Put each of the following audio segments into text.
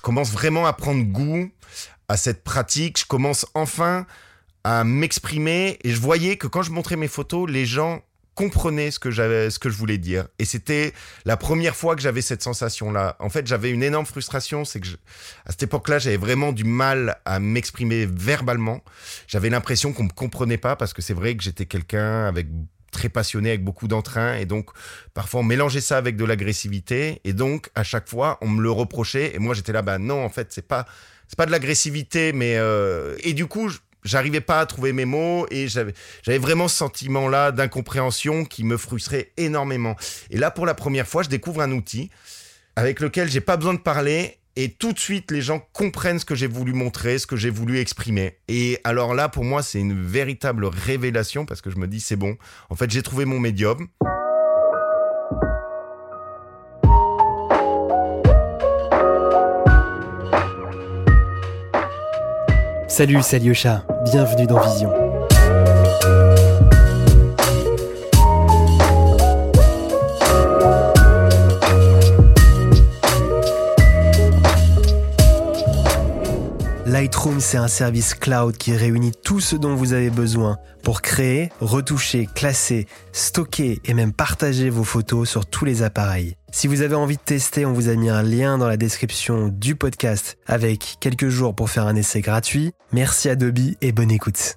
je commence vraiment à prendre goût à cette pratique. Je commence enfin à m'exprimer et je voyais que quand je montrais mes photos, les gens comprenaient ce que j'avais, ce que je voulais dire. Et c'était la première fois que j'avais cette sensation-là. En fait, j'avais une énorme frustration, c'est que à cette époque-là, j'avais vraiment du mal à m'exprimer verbalement. J'avais l'impression qu'on me comprenait pas parce que c'est vrai que j'étais quelqu'un avec très passionné, avec beaucoup d'entrain, et donc parfois on mélangeait ça avec de l'agressivité, et donc à chaque fois on me le reprochait, et moi j'étais là, bah non, en fait c'est pas c'est pas de l'agressivité, mais euh... et du coup j'arrivais pas à trouver mes mots et j'avais j'avais vraiment ce sentiment là d'incompréhension qui me frustrait énormément. Et là pour la première fois, je découvre un outil avec lequel j'ai pas besoin de parler et tout de suite les gens comprennent ce que j'ai voulu montrer, ce que j'ai voulu exprimer. Et alors là pour moi, c'est une véritable révélation parce que je me dis c'est bon. En fait, j'ai trouvé mon médium. Salut, c'est Alyosha, bienvenue dans Vision. Lightroom, c'est un service cloud qui réunit tout ce dont vous avez besoin pour créer, retoucher, classer, stocker et même partager vos photos sur tous les appareils. Si vous avez envie de tester, on vous a mis un lien dans la description du podcast avec quelques jours pour faire un essai gratuit. Merci Adobe et bonne écoute.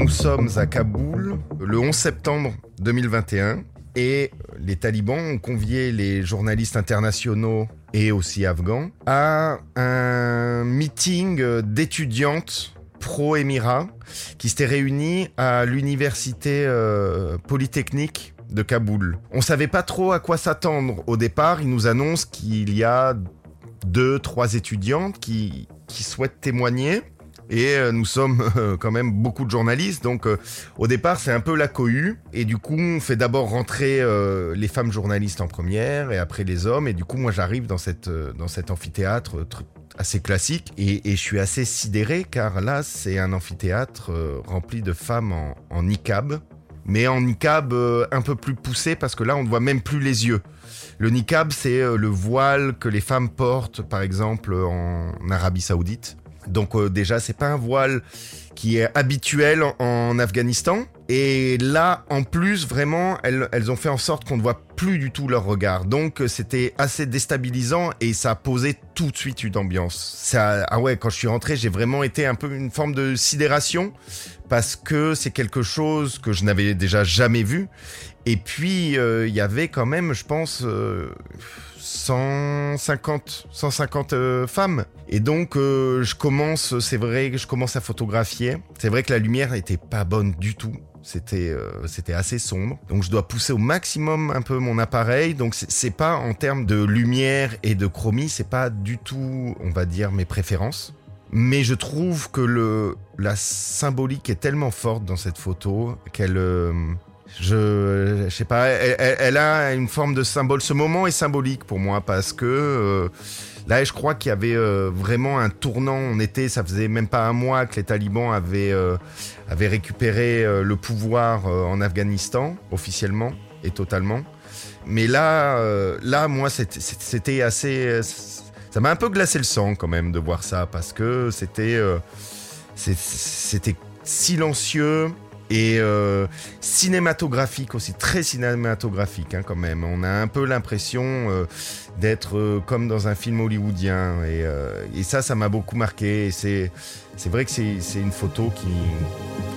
Nous sommes à Kaboul le 11 septembre 2021 et les talibans ont convié les journalistes internationaux et aussi afghans à un meeting d'étudiantes pro-Émirat qui s'étaient réunis à l'université euh, polytechnique de Kaboul. On savait pas trop à quoi s'attendre au départ. Ils nous annoncent qu'il y a deux, trois étudiantes qui, qui souhaitent témoigner. Et euh, nous sommes euh, quand même beaucoup de journalistes, donc euh, au départ c'est un peu la cohue. Et du coup on fait d'abord rentrer les femmes journalistes en première, et après les hommes. Et du coup moi j'arrive dans dans cet amphithéâtre assez classique, et, et, je suis assez sidéré car là c'est un amphithéâtre rempli de femmes en, en niqab, mais en niqab un peu plus poussé parce que là on ne voit même plus les yeux. Le niqab c'est le voile que les femmes portent par exemple en Arabie Saoudite. Donc euh, déjà, c'est pas un voile qui est habituel en Afghanistan. Et là, en plus, vraiment, elles, elles ont fait en sorte qu'on ne voit plus du tout leur regard. Donc, c'était assez déstabilisant et ça a posé tout de suite une ambiance. Ça, ah ouais, quand je suis rentré, j'ai vraiment été un peu une forme de sidération parce que c'est quelque chose que je n'avais déjà jamais vu. Et puis, euh, il y avait quand même, je pense, euh, 150, 150 euh, femmes. Et donc, euh, je commence, c'est vrai je commence à photographier. C'est vrai que la lumière n'était pas bonne du tout. C'était euh, c'était assez sombre. Donc je dois pousser au maximum un peu mon appareil. Donc c'est pas en termes de lumière et de chromie, c'est pas du tout, on va dire, mes préférences. Mais je trouve que le la symbolique est tellement forte dans cette photo qu'elle je, je sais pas, elle, a une forme de symbole. Ce moment est symbolique pour moi parce que euh, là, je crois qu'il y avait euh, vraiment un tournant. On était, ça faisait même pas un mois que les talibans avaient, euh, récupéré le pouvoir en Afghanistan officiellement et totalement. Mais là, là, moi, c'était assez, ça m'a un peu glacé le sang quand même de voir ça parce que c'était silencieux et euh, cinématographique aussi, très cinématographique hein, quand même. On a un peu l'impression euh, d'être euh, comme dans un film hollywoodien et, ça, ça m'a beaucoup marqué. C'est c'est vrai que c'est une photo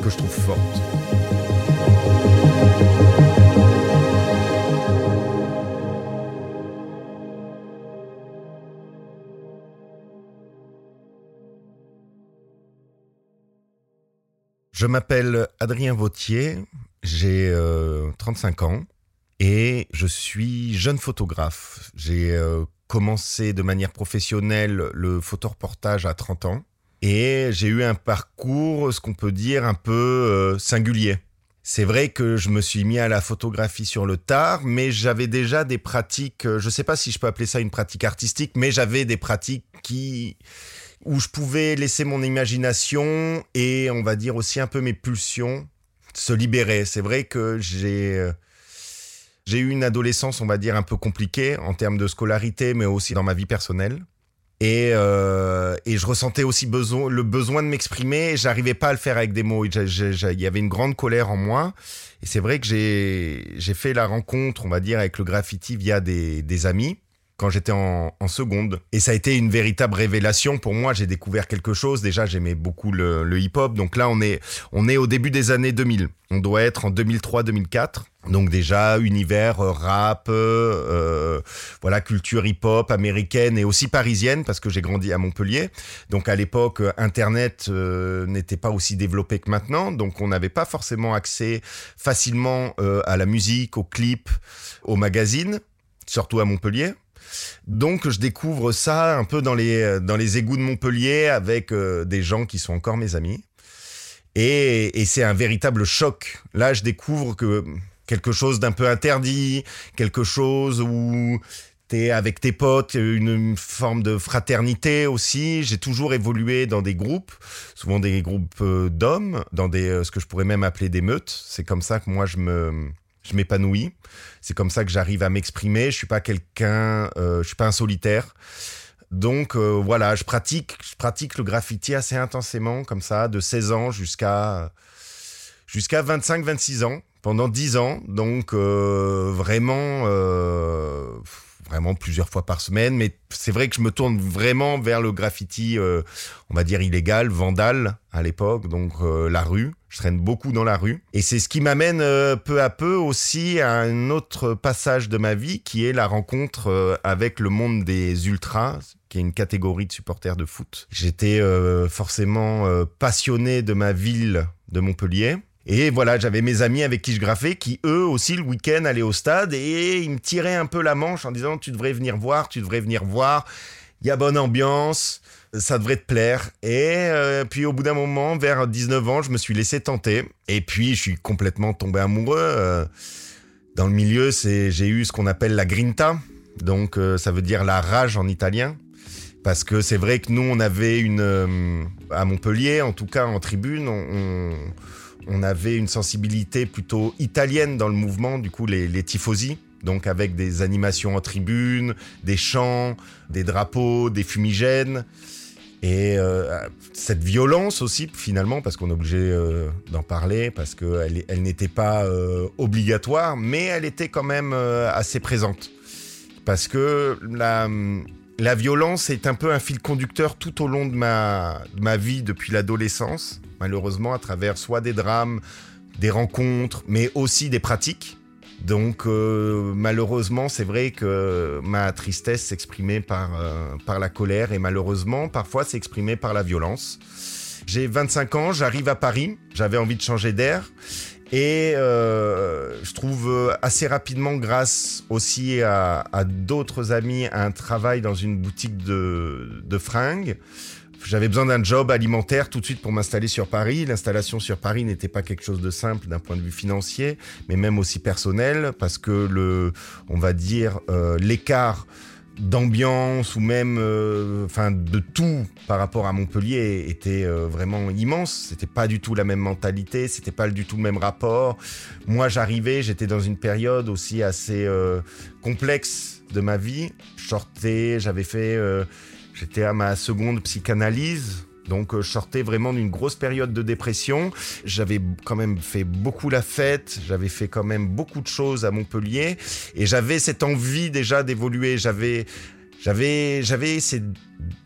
que je trouve forte. Je m'appelle Adrien Vautier, j'ai euh, 35 ans et je suis jeune photographe. J'ai euh, commencé de manière professionnelle le photoreportage à 30 ans et j'ai eu un parcours, ce qu'on peut dire, un peu euh, singulier. C'est vrai que je me suis mis à la photographie sur le tard, mais j'avais déjà des pratiques, euh, je ne sais pas si je peux appeler ça une pratique artistique, mais j'avais des pratiques qui où je pouvais laisser mon imagination et on va dire aussi un peu mes pulsions se libérer. C'est vrai que j'ai euh, j'ai eu une adolescence, on va dire, un peu compliquée en termes de scolarité, mais aussi dans ma vie personnelle. Et, euh, et je ressentais aussi besoin, le besoin de m'exprimer. J'arrivais pas à le faire avec des mots. Il y avait une grande colère en moi. Et c'est vrai que j'ai fait la rencontre, on va dire, avec le graffiti via des, des amis quand j'étais en, seconde. Et ça a été une véritable révélation pour moi. J'ai découvert quelque chose. Déjà, j'aimais beaucoup le, hip-hop. Donc là, on est, on est au début des années 2000. On doit être en 2003-2004. Donc déjà univers euh, rap, euh, voilà culture hip-hop américaine et aussi parisienne parce que j'ai grandi à Montpellier. Donc à l'époque Internet euh, n'était pas aussi développé que maintenant, donc on n'avait pas forcément accès facilement euh, à la musique, aux clips, aux magazines, surtout à Montpellier. Donc je découvre ça un peu dans les dans les égouts de Montpellier avec euh, des gens qui sont encore mes amis. Et, et c'est un véritable choc. Là, je découvre que quelque chose d'un peu interdit, quelque chose où t'es avec tes potes, une forme de fraternité aussi. J'ai toujours évolué dans des groupes, souvent des groupes euh, d'hommes, dans des euh, ce que je pourrais même appeler des meutes. C'est comme ça que moi je me je m'épanouis. C'est comme ça que j'arrive à m'exprimer. Je suis pas quelqu'un, euh, je suis pas un solitaire. Donc euh, voilà, je pratique, je pratique le graffiti assez intensément, comme ça, de 16 ans jusqu'à jusqu'à 25-26 ans, pendant 10 ans. Donc euh, vraiment, euh, vraiment plusieurs fois par semaine. Mais c'est vrai que je me tourne vraiment vers le graffiti, euh, on va dire illégal, vandal à l'époque, donc euh, la rue. Je traîne beaucoup dans la rue. Et c'est ce qui m'amène euh, peu à peu aussi à un autre passage de ma vie qui est la rencontre avec le monde des ultras, qui est une catégorie de supporters de foot. J'étais forcément passionné de ma ville de Montpellier. Et voilà, j'avais mes amis avec qui je graffais, qui eux aussi le week-end allaient au stade et ils me tiraient un peu la manche en disant tu devrais venir voir, tu devrais venir voir. Il y a bonne ambiance, ça devrait te plaire. Et euh, puis au bout d'un moment, vers 19 ans, je me suis laissé tenter. Et puis je suis complètement tombé amoureux. Euh, dans le milieu, c'est j'ai eu ce qu'on appelle la grinta, donc euh, ça veut dire la rage en italien. Parce que c'est vrai que nous, on avait une à Montpellier, en tout cas en tribune, on, on avait une sensibilité plutôt italienne dans le mouvement. Du coup, les, les tifosi donc avec des animations en tribune, des chants, des drapeaux, des fumigènes. Et euh, cette violence aussi, finalement, parce qu'on est obligé euh, d'en parler, parce qu'elle elle, n'était pas euh, obligatoire, mais elle était quand même assez présente. Parce que la, la violence est un peu un fil conducteur tout au long de ma, ma vie depuis l'adolescence, malheureusement, à travers soit des drames, des rencontres, mais aussi des pratiques. Donc euh, malheureusement, c'est vrai que ma tristesse s'exprimait par, euh, par la colère et malheureusement, parfois s'exprimait par la violence. J'ai 25 ans, j'arrive à Paris, j'avais envie de changer d'air et euh, je trouve assez rapidement, grâce aussi à, à d'autres amis, un travail dans une boutique de, de fringues. J'avais besoin d'un job alimentaire tout de suite pour m'installer sur Paris. L'installation sur Paris n'était pas quelque chose de simple d'un point de vue financier, mais même aussi personnel, parce que le, on va dire, euh, l'écart d'ambiance ou même euh, enfin de tout par rapport à Montpellier était euh, vraiment immense. C'était pas du tout la même mentalité c'était pas du tout le même rapport. Moi j'arrivais j'étais dans une période aussi assez euh, complexe de ma vie. Je sortais j'avais fait euh, J'étais à ma seconde psychanalyse. Donc, euh, je sortais vraiment d'une grosse période de dépression. J'avais quand même fait beaucoup la fête. J'avais fait quand même beaucoup de choses à Montpellier. Et j'avais cette envie déjà d'évoluer. J'avais, j'avais, j'avais ces,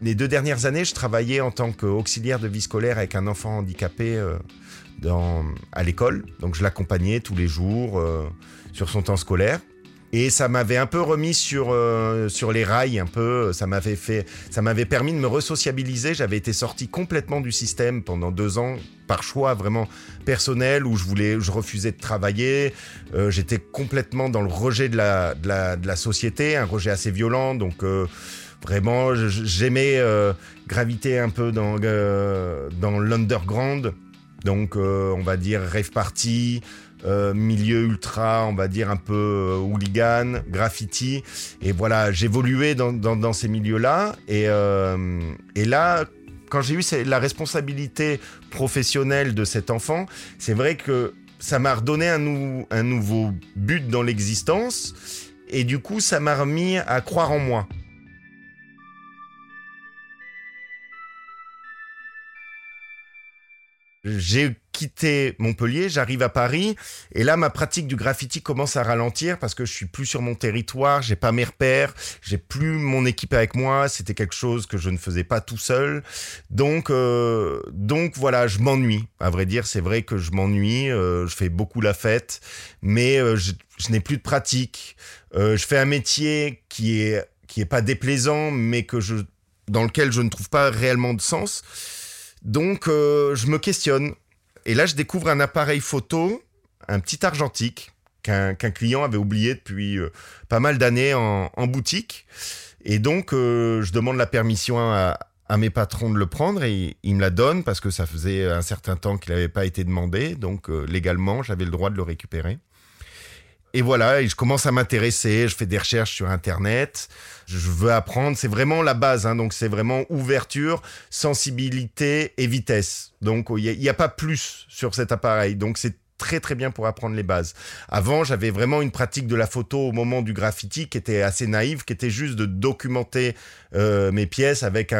les deux dernières années, je travaillais en tant qu'auxiliaire de vie scolaire avec un enfant handicapé euh, à l'école. Donc, je l'accompagnais tous les jours euh, sur son temps scolaire. Et ça m'avait un peu remis sur euh, sur les rails un peu. Ça m'avait fait, ça m'avait permis de me resociabiliser. J'avais été sorti complètement du système pendant deux ans par choix vraiment personnel où je voulais, je refusais de travailler. Euh, J'étais complètement dans le rejet de la, de la société, un rejet assez violent. Donc euh, vraiment, j'aimais graviter un peu dans dans l'underground. Donc on va dire rave party euh, milieu ultra, on va dire un peu euh, hooligan, graffiti. Et voilà, j'évoluais dans, dans, ces milieux-là. Et, euh, et là, quand j'ai eu la responsabilité professionnelle de cet enfant, c'est vrai que ça m'a redonné un, un nouveau but dans l'existence et du coup ça m'a remis à croire en moi. J'ai quitté Montpellier, j'arrive à Paris, et là ma pratique du graffiti commence à ralentir parce que je suis plus sur mon territoire, j'ai pas mes repères, j'ai plus mon équipe avec moi, c'était quelque chose que je ne faisais pas tout seul, donc euh, donc voilà, je m'ennuie. À vrai dire, c'est vrai que je m'ennuie, euh, je fais beaucoup la fête, mais euh, je, je n'ai plus de pratique. je fais un métier qui est qui est pas déplaisant, mais que je dans lequel je ne trouve pas réellement de sens. Donc, euh, je me questionne. Et là, je découvre un appareil photo, un petit argentique, qu'un client avait oublié depuis euh, pas mal d'années en, boutique. Et donc, euh, je demande la permission à, mes patrons de le prendre et ils me la donnent parce que ça faisait un certain temps qu'il n'avait pas été demandé. Donc, légalement, j'avais le droit de le récupérer. Et voilà, je commence à m'intéresser, je fais des recherches sur Internet, je veux apprendre, c'est vraiment la base, hein, donc c'est vraiment ouverture, sensibilité et vitesse. Donc il n'y a, pas plus sur cet appareil, donc c'est très très bien pour apprendre les bases. Avant, j'avais vraiment une pratique de la photo au moment du graffiti qui était assez naïve, qui était juste de documenter euh, mes pièces avec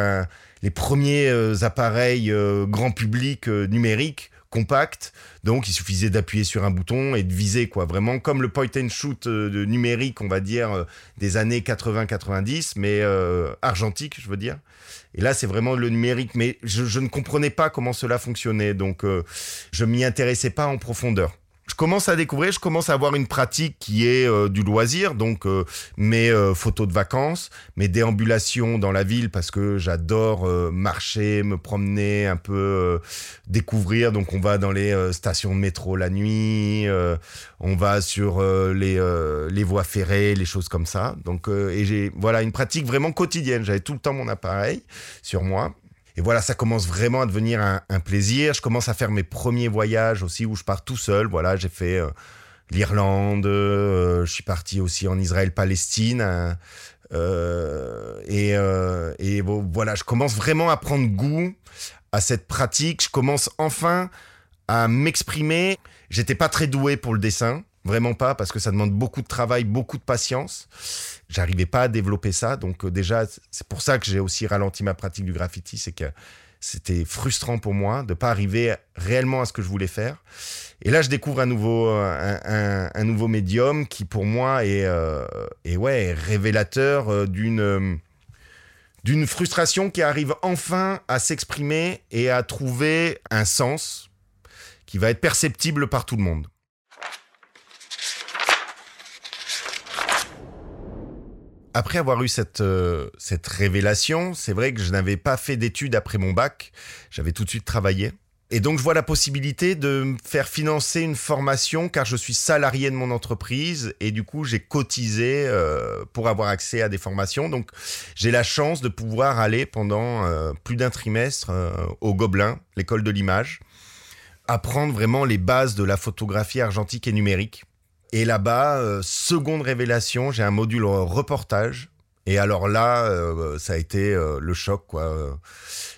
les premiers euh, appareils euh, grand public numériques compact. Donc, il suffisait d'appuyer sur un bouton et de viser, quoi. Vraiment comme le point and shoot euh, numérique, on va dire, euh, des années 80-90, mais euh, argentique, je veux dire. Et là, c'est vraiment le numérique. Mais je, je, ne comprenais pas comment cela fonctionnait. Donc, je m'y intéressais pas en profondeur je commence à découvrir, je commence à avoir une pratique qui est euh, du loisir, donc euh, mes euh, photos de vacances, mes déambulations dans la ville parce que j'adore marcher, me promener, un peu découvrir. Donc on va dans les stations de métro la nuit, on va sur les, les voies ferrées, les choses comme ça. Donc et j'ai voilà une pratique vraiment quotidienne. J'avais tout le temps mon appareil sur moi et voilà, ça commence vraiment à devenir un, plaisir. Je commence à faire mes premiers voyages aussi où je pars tout seul. Voilà, j'ai fait euh, l'Irlande, euh, je suis parti aussi en Israël-Palestine. Hein. Euh, et, voilà, je commence vraiment à prendre goût à cette pratique. Je commence enfin à m'exprimer. J'étais pas très doué pour le dessin. Vraiment pas, parce que ça demande beaucoup de travail, beaucoup de patience. J'arrivais pas à développer ça. Donc, euh, déjà, c'est pour ça que j'ai aussi ralenti ma pratique du graffiti. C'est que c'était frustrant pour moi de pas arriver réellement à ce que je voulais faire. Et là, je découvre un nouveau, euh, un, nouveau médium qui, pour moi, est, euh, ouais, révélateur d'une d'une frustration qui arrive enfin à s'exprimer et à trouver un sens qui va être perceptible par tout le monde. Après avoir eu cette, euh, cette révélation, c'est vrai que je n'avais pas fait d'études après mon bac. J'avais tout de suite travaillé. Et donc, je vois la possibilité de me faire financer une formation car je suis salarié de mon entreprise et du coup, j'ai cotisé euh, pour avoir accès à des formations. Donc, j'ai la chance de pouvoir aller pendant euh, plus d'un trimestre au Gobelin, l'école de l'image, apprendre vraiment les bases de la photographie argentique et numérique. Et là-bas, euh, seconde révélation, j'ai un module reportage. Et alors là, euh, ça a été euh, le choc.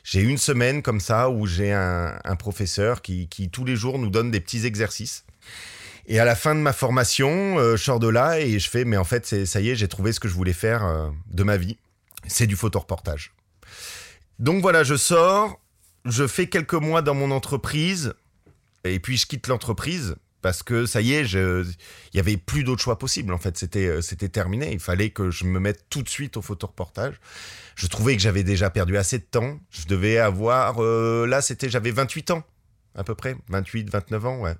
J'ai une semaine comme ça où j'ai un, professeur qui, tous les jours nous donne des petits exercices. Et à la fin de ma formation, je sors de là et je fais, mais en fait, ça y est, j'ai trouvé ce que je voulais faire de ma vie. C'est du photoreportage. Donc voilà, je sors, je fais quelques mois dans mon entreprise, et puis je quitte l'entreprise parce que ça y est, il y avait plus d'autre choix possible. En fait, c'était euh, c'était terminé. Il fallait que je me mette tout de suite au photoreportage. Je trouvais que j'avais déjà perdu assez de temps. Je devais avoir euh, là, c'était j'avais 28 ans à peu près, 28, 29 ans, ouais.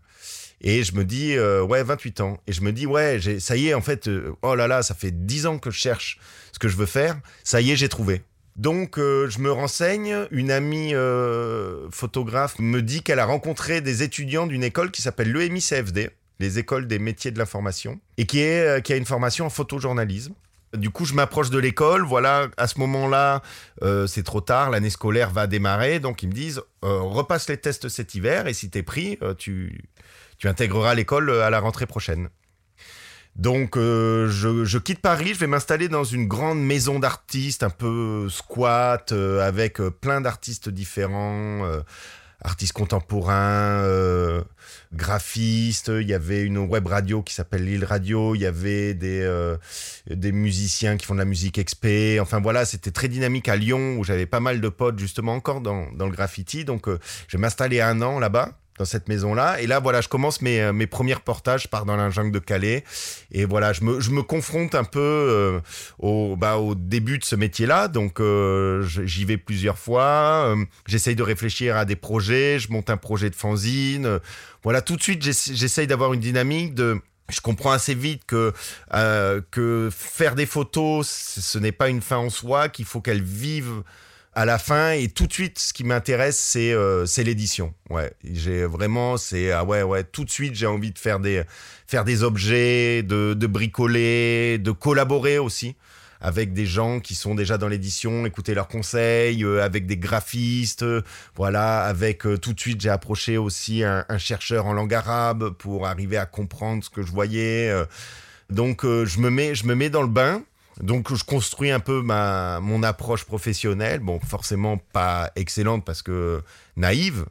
Et je me dis euh, ouais, 28 ans. Et je me dis ouais, ça y est en fait. oh là là, ça fait 10 ans que je cherche ce que je veux faire. Ça y est, j'ai trouvé. Donc euh, je me renseigne, une amie euh, photographe me dit qu'elle a rencontré des étudiants d'une école qui s'appelle l'EMI-CFD, les écoles des métiers de l'information, et euh, qui a une formation en photojournalisme. Du coup, je m'approche de l'école. Voilà, à ce moment-là, c'est trop tard. L'année scolaire va démarrer. Donc, ils me disent repasse les tests cet hiver et si t'es pris, tu intégreras l'école à la rentrée prochaine. Donc euh, je, quitte Paris, je vais m'installer dans une grande maison d'artistes, un peu squat, euh, avec euh, plein d'artistes différents, artistes contemporains, graphistes. Il y avait une web radio qui s'appelle Lille Radio. Il y avait des des musiciens qui font de la musique expé. Enfin voilà, c'était très dynamique à Lyon où j'avais pas mal de potes justement encore dans dans le graffiti. Donc je vais m'installer un an là-bas dans cette maison-là. Et là, voilà, je commence mes, euh, mes premiers reportages, je pars dans la jungle de Calais. Et voilà, je me, je me confronte un peu euh, au, bah, au début de ce métier-là. Donc, euh, j'y vais plusieurs fois. J'essaye de réfléchir à des projets. Je monte un projet de fanzine. voilà, tout de suite, j'essaye d'avoir une dynamique de je comprends assez vite que que faire des photos, ce n'est pas une fin en soi, qu'il faut qu'elles vivent à la fin et tout de suite ce qui m'intéresse c'est euh, c'est l'édition ouais j'ai vraiment c'est ah ouais ouais tout de suite j'ai envie de faire des faire des objets de, de bricoler de collaborer aussi avec des gens qui sont déjà dans l'édition, écouter leurs conseils, euh, avec des graphistes, voilà, avec euh, tout de suite j'ai approché aussi un, un, chercheur en langue arabe pour arriver à comprendre ce que je voyais. donc je me mets je me mets dans le bain donc je construis un peu ma mon approche professionnelle, bon forcément pas excellente parce que naïve.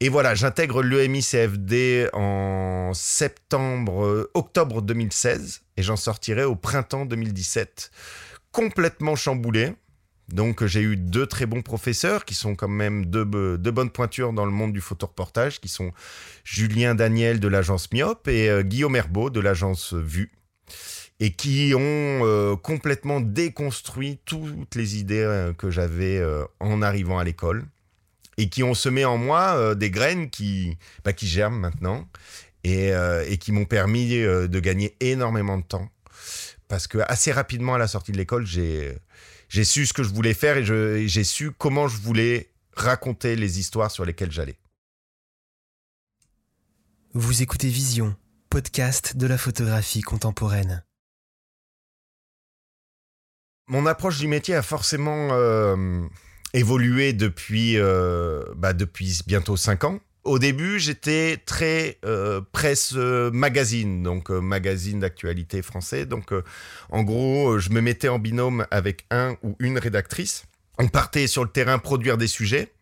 Et voilà, j'intègre l'EMI-CFD en septembre, octobre 2016 et j'en sortirai au printemps 2017, complètement chamboulé. Donc j'ai eu deux très bons professeurs qui sont quand même deux, deux, bonnes pointures dans le monde du photoreportage, qui sont Julien Daniel de l'agence Myop et euh, Guillaume Herbeau de l'agence Vue et qui ont euh, complètement déconstruit toutes les idées euh, que j'avais euh, en arrivant à l'école et qui ont semé en moi des graines qui, bah, qui germent maintenant et, qui m'ont permis de gagner énormément de temps parce que assez rapidement à la sortie de l'école j'ai su ce que je voulais faire et j'ai su comment je voulais raconter les histoires sur lesquelles j'allais. Vous écoutez Vision, podcast de la photographie contemporaine mon approche du métier a forcément euh, évolué depuis, euh, bah, depuis bientôt cinq ans. Au début, j'étais très euh, presse magazine, donc magazine d'actualité français. Donc, en gros, je me mettais en binôme avec un ou une rédactrice. On partait sur le terrain produire des sujets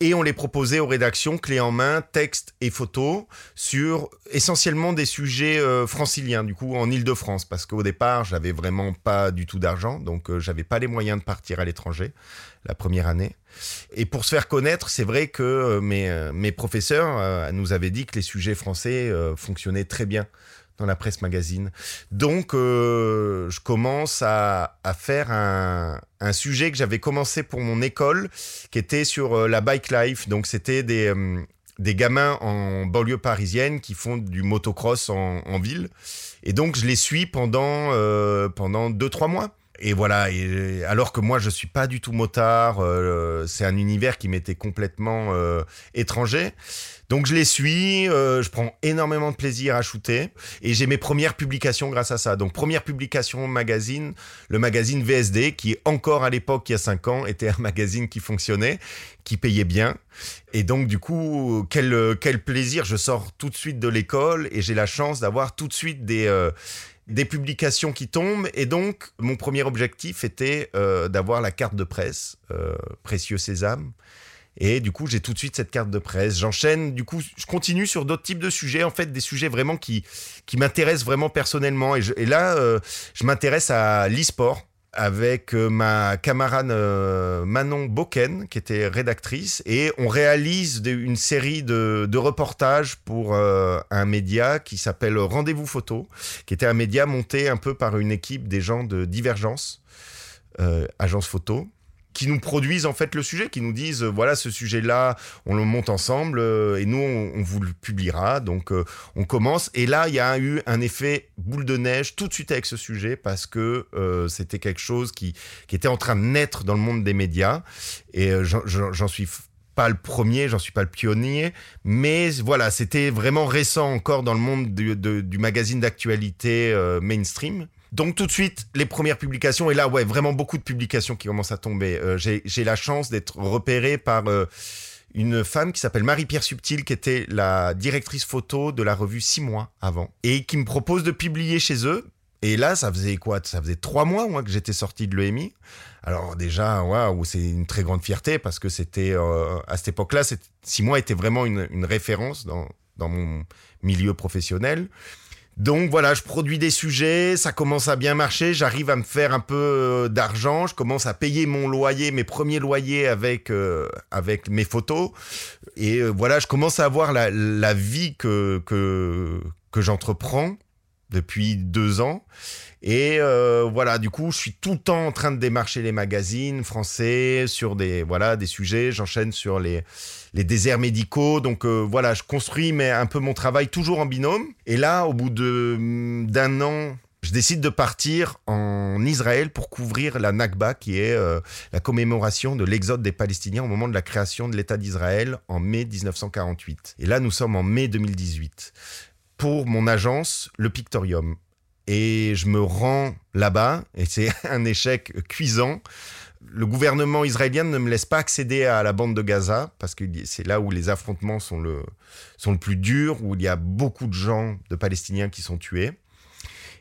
et on les proposait aux rédactions clés en main, texte et photos sur essentiellement des sujets euh, franciliens, du coup en Ile-de-France, parce qu'au départ j'avais vraiment pas du tout d'argent, donc euh, j'avais pas les moyens de partir à l'étranger la première année. Et pour se faire connaître, c'est vrai que euh, mes, mes professeurs nous avaient dit que les sujets français fonctionnaient très bien dans la presse magazine. Donc, euh, je commence à, à faire un, un, sujet que j'avais commencé pour mon école, qui était sur euh, la bike life. Donc, c'était des, euh, des gamins en banlieue parisienne qui font du motocross en, en ville. Et donc, je les suis pendant, euh, pendant deux, trois mois. Et voilà, et alors que moi je suis pas du tout motard, euh, c'est un univers qui m'était complètement euh, étranger. Donc je les suis, euh, je prends énormément de plaisir à shooter et j'ai mes premières publications grâce à ça. Donc première publication magazine, le magazine VSD qui encore à l'époque il y a cinq ans était un magazine qui fonctionnait, qui payait bien. Et donc du coup quel quel plaisir, je sors tout de suite de l'école et j'ai la chance d'avoir tout de suite des des publications qui tombent. Et donc, mon premier objectif était euh, d'avoir la carte de presse, euh, Précieux Sésame. Et du coup, j'ai tout de suite cette carte de presse. J'enchaîne, du coup, je continue sur d'autres types de sujets, en fait, des sujets vraiment qui, qui m'intéressent vraiment personnellement. Et, là, euh, je m'intéresse à l'e-sport avec euh, ma camarade euh, Manon Boken, qui était rédactrice, et on réalise une série de, reportages pour euh, un média qui s'appelle Rendez-vous Photo, qui était un média monté un peu par une équipe des gens de Divergence, agence photo, qui nous produisent en fait le sujet, qui nous disent euh, voilà ce sujet-là, on le monte ensemble euh, et nous on, vous le publiera. Donc euh, on commence et là il y a eu un effet boule de neige tout de suite avec ce sujet parce que c'était quelque chose qui, était en train de naître dans le monde des médias et j'en suis pas le premier, j'en suis pas le pionnier, mais voilà, c'était vraiment récent encore dans le monde du magazine d'actualité mainstream. Donc tout de suite, les premières publications, et là, ouais, vraiment beaucoup de publications qui commencent à tomber. Euh, j'ai la chance d'être repéré par euh, une femme qui s'appelle Marie-Pierre Subtil, qui était la directrice photo de la revue Six mois avant, et qui me propose de publier chez eux. Et là, ça faisait quoi? Ça faisait trois mois moi, que j'étais sorti de l'EMI. Alors déjà, waouh, c'est une très grande fierté parce que c'était euh, à cette époque-là, Six mois était vraiment une, une référence dans, dans mon milieu professionnel. Donc voilà, je produis des sujets, ça commence à bien marcher, j'arrive à me faire un peu euh, d'argent, je commence à payer mon loyer, mes premiers loyers avec euh, avec mes photos, et euh, voilà, je commence à avoir la, la vie que que que j'entreprends depuis deux ans. Et voilà, du coup, je suis tout le temps en train de démarcher les magazines français sur des voilà des sujets. J'enchaîne sur les les déserts médicaux. Donc euh, voilà, je construis mais un peu mon travail toujours en binôme. Et là, au bout de d'un an, je décide de partir en Israël pour couvrir la Nakba, qui est euh, la commémoration de l'exode des Palestiniens au moment de la création de l'État d'Israël en mai 1948. Et là, nous sommes en mai 2018 pour mon agence, le Pictorium. Et je me rends là-bas, et c'est un échec cuisant. Le gouvernement israélien ne me laisse pas accéder à la bande de Gaza, parce que c'est là où les affrontements sont le, sont le plus durs, où il y a beaucoup de gens, de Palestiniens qui sont tués.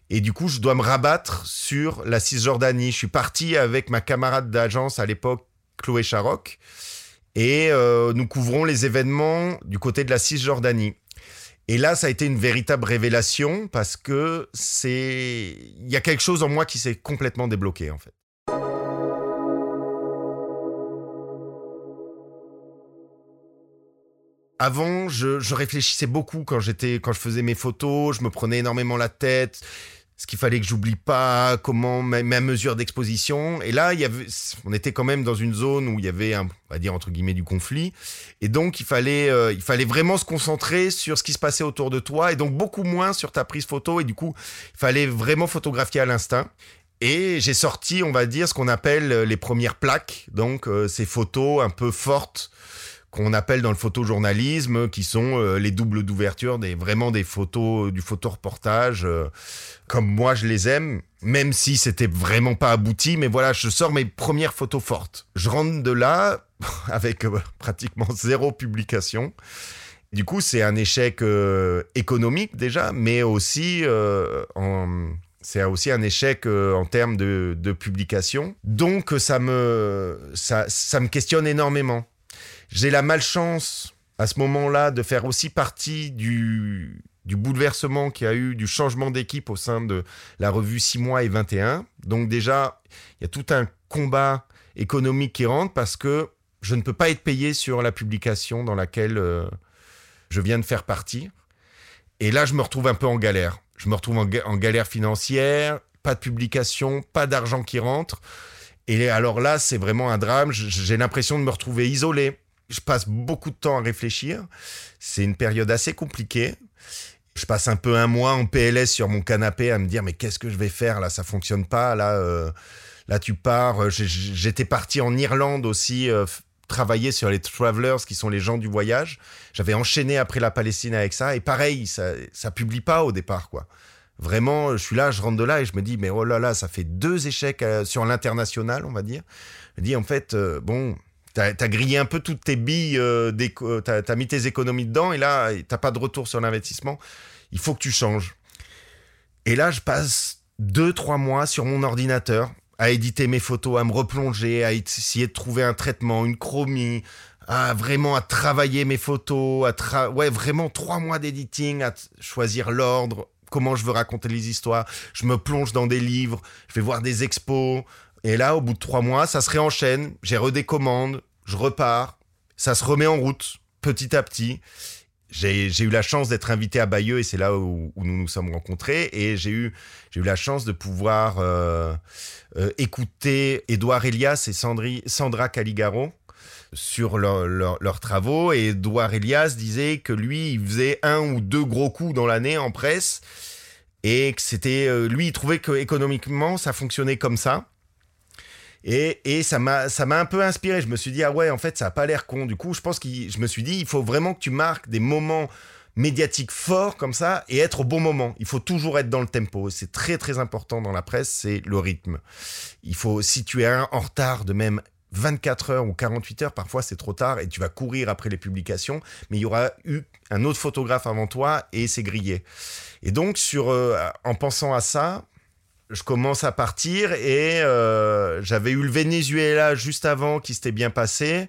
Et du coup, je dois me rabattre sur la Cisjordanie. Je suis parti avec ma camarade d'agence à l'époque, Chloé Charoc, et euh, nous couvrons les événements du côté de la Cisjordanie. Et là, ça a été une véritable révélation parce que c'est, il y a quelque chose en moi qui s'est complètement débloqué en fait. Avant, je, réfléchissais beaucoup quand j'étais, quand je faisais mes photos, je me prenais énormément la tête ce qu'il fallait que j'oublie pas, comment ma, mesure d'exposition. Et là, on était quand même dans une zone où il y avait, un, on va dire entre guillemets, du conflit. Et donc, il fallait, euh, il fallait vraiment se concentrer sur ce qui se passait autour de toi, et donc beaucoup moins sur ta prise photo. Et du coup, il fallait vraiment photographier à l'instinct. Et j'ai sorti, on va dire, ce qu'on appelle les premières plaques, donc euh, ces photos un peu fortes qu'on appelle dans le photojournalisme, qui sont euh, les doubles d'ouverture, des vraiment des photos du photoreportage, euh, comme moi je les aime, même si c'était vraiment pas abouti. Mais voilà, je sors mes premières photos fortes. Je rentre de là avec euh, pratiquement zéro publication. Du coup, c'est un échec économique déjà, mais aussi c'est aussi un échec en termes de, de, publication. Donc ça me ça, ça me questionne énormément. J'ai la malchance à ce moment-là de faire aussi partie du, bouleversement qu'il y a eu, du changement d'équipe au sein de la revue 6 mois et 21. Donc déjà, il y a tout un combat économique qui rentre parce que je ne peux pas être payé sur la publication dans laquelle euh, je viens de faire partie. Et là, je me retrouve un peu en galère. Je me retrouve en galère financière, pas de publication, pas d'argent qui rentre. Et alors là, c'est vraiment un drame. J'ai l'impression de me retrouver isolé je passe beaucoup de temps à réfléchir. C'est une période assez compliquée. Je passe un peu un mois en PLS sur mon canapé à me dire mais qu'est-ce que je vais faire? Là Ça fonctionne pas. Là, euh, là tu pars. J'étais parti en Irlande aussi. Euh, travailler sur les travelers qui sont les gens du voyage. J'avais enchaîné après la Palestine avec ça et pareil, ça ça publie pas au départ quoi. Vraiment, je suis là, je rentre de là et je me dis mais oh là là, ça fait deux échecs euh, sur l'international, on va dire. Je me dis en fait bon, T'as as grillé un peu toutes tes billes, euh, t'as as mis tes économies dedans, et là, t'as pas de retour sur l'investissement. Il faut que tu changes. Et là, je passe deux, trois mois sur mon ordinateur à éditer mes photos, à me replonger, à essayer de trouver un traitement, une chromie, à vraiment à travailler mes photos, à ouais, vraiment trois mois d'éditing, à choisir l'ordre, comment je veux raconter les histoires. Je me plonge dans des livres, je vais voir des expos, et là, au bout de trois mois, ça se réenchaîne. J'ai redécommande, je repars. Ça se remet en route petit à petit. J'ai eu la chance d'être invité à Bayeux et c'est là où, nous nous sommes rencontrés. Et j'ai eu, la chance de pouvoir euh, euh, écouter Édouard Elias et Sandra Caligaro sur leurs travaux. Et Édouard Elias disait que lui, il faisait un ou deux gros coups dans l'année en presse. Et que c'était. Euh, lui, il trouvait que économiquement, ça fonctionnait comme ça. Et, ça m'a un peu inspiré. Je me suis dit ah ouais en fait ça a pas l'air con. Du coup je pense que je me suis dit il faut vraiment que tu marques des moments médiatiques forts comme ça et être au bon moment. Il faut toujours être dans le tempo. C'est très très important dans la presse, c'est le rythme. Il faut si tu es en retard de même 24 heures ou 48 heures, parfois c'est trop tard et tu vas courir après les publications, mais il y aura eu un autre photographe avant toi et c'est grillé. Et donc, sur, euh, en pensant à ça, je commence à partir et euh, j'avais eu le Venezuela juste avant qui s'était bien passé.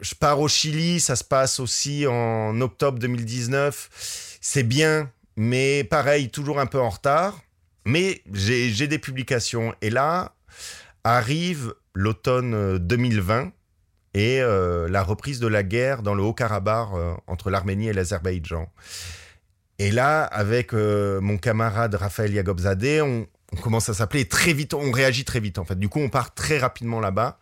Je pars au Chili, ça se passe aussi en octobre 2019. C'est bien, mais pareil, toujours un peu en retard. Mais j'ai des publications. Et là, arrive l'automne 2020 euh, et euh, la reprise de la guerre dans le Haut-Karabakh entre l'Arménie et l'Azerbaïdjan. Et là, avec mon camarade Raphaël Yagobzadeh, on, on commence à s'appeler très vite, on réagit très vite en fait. Du coup, on part très rapidement là-bas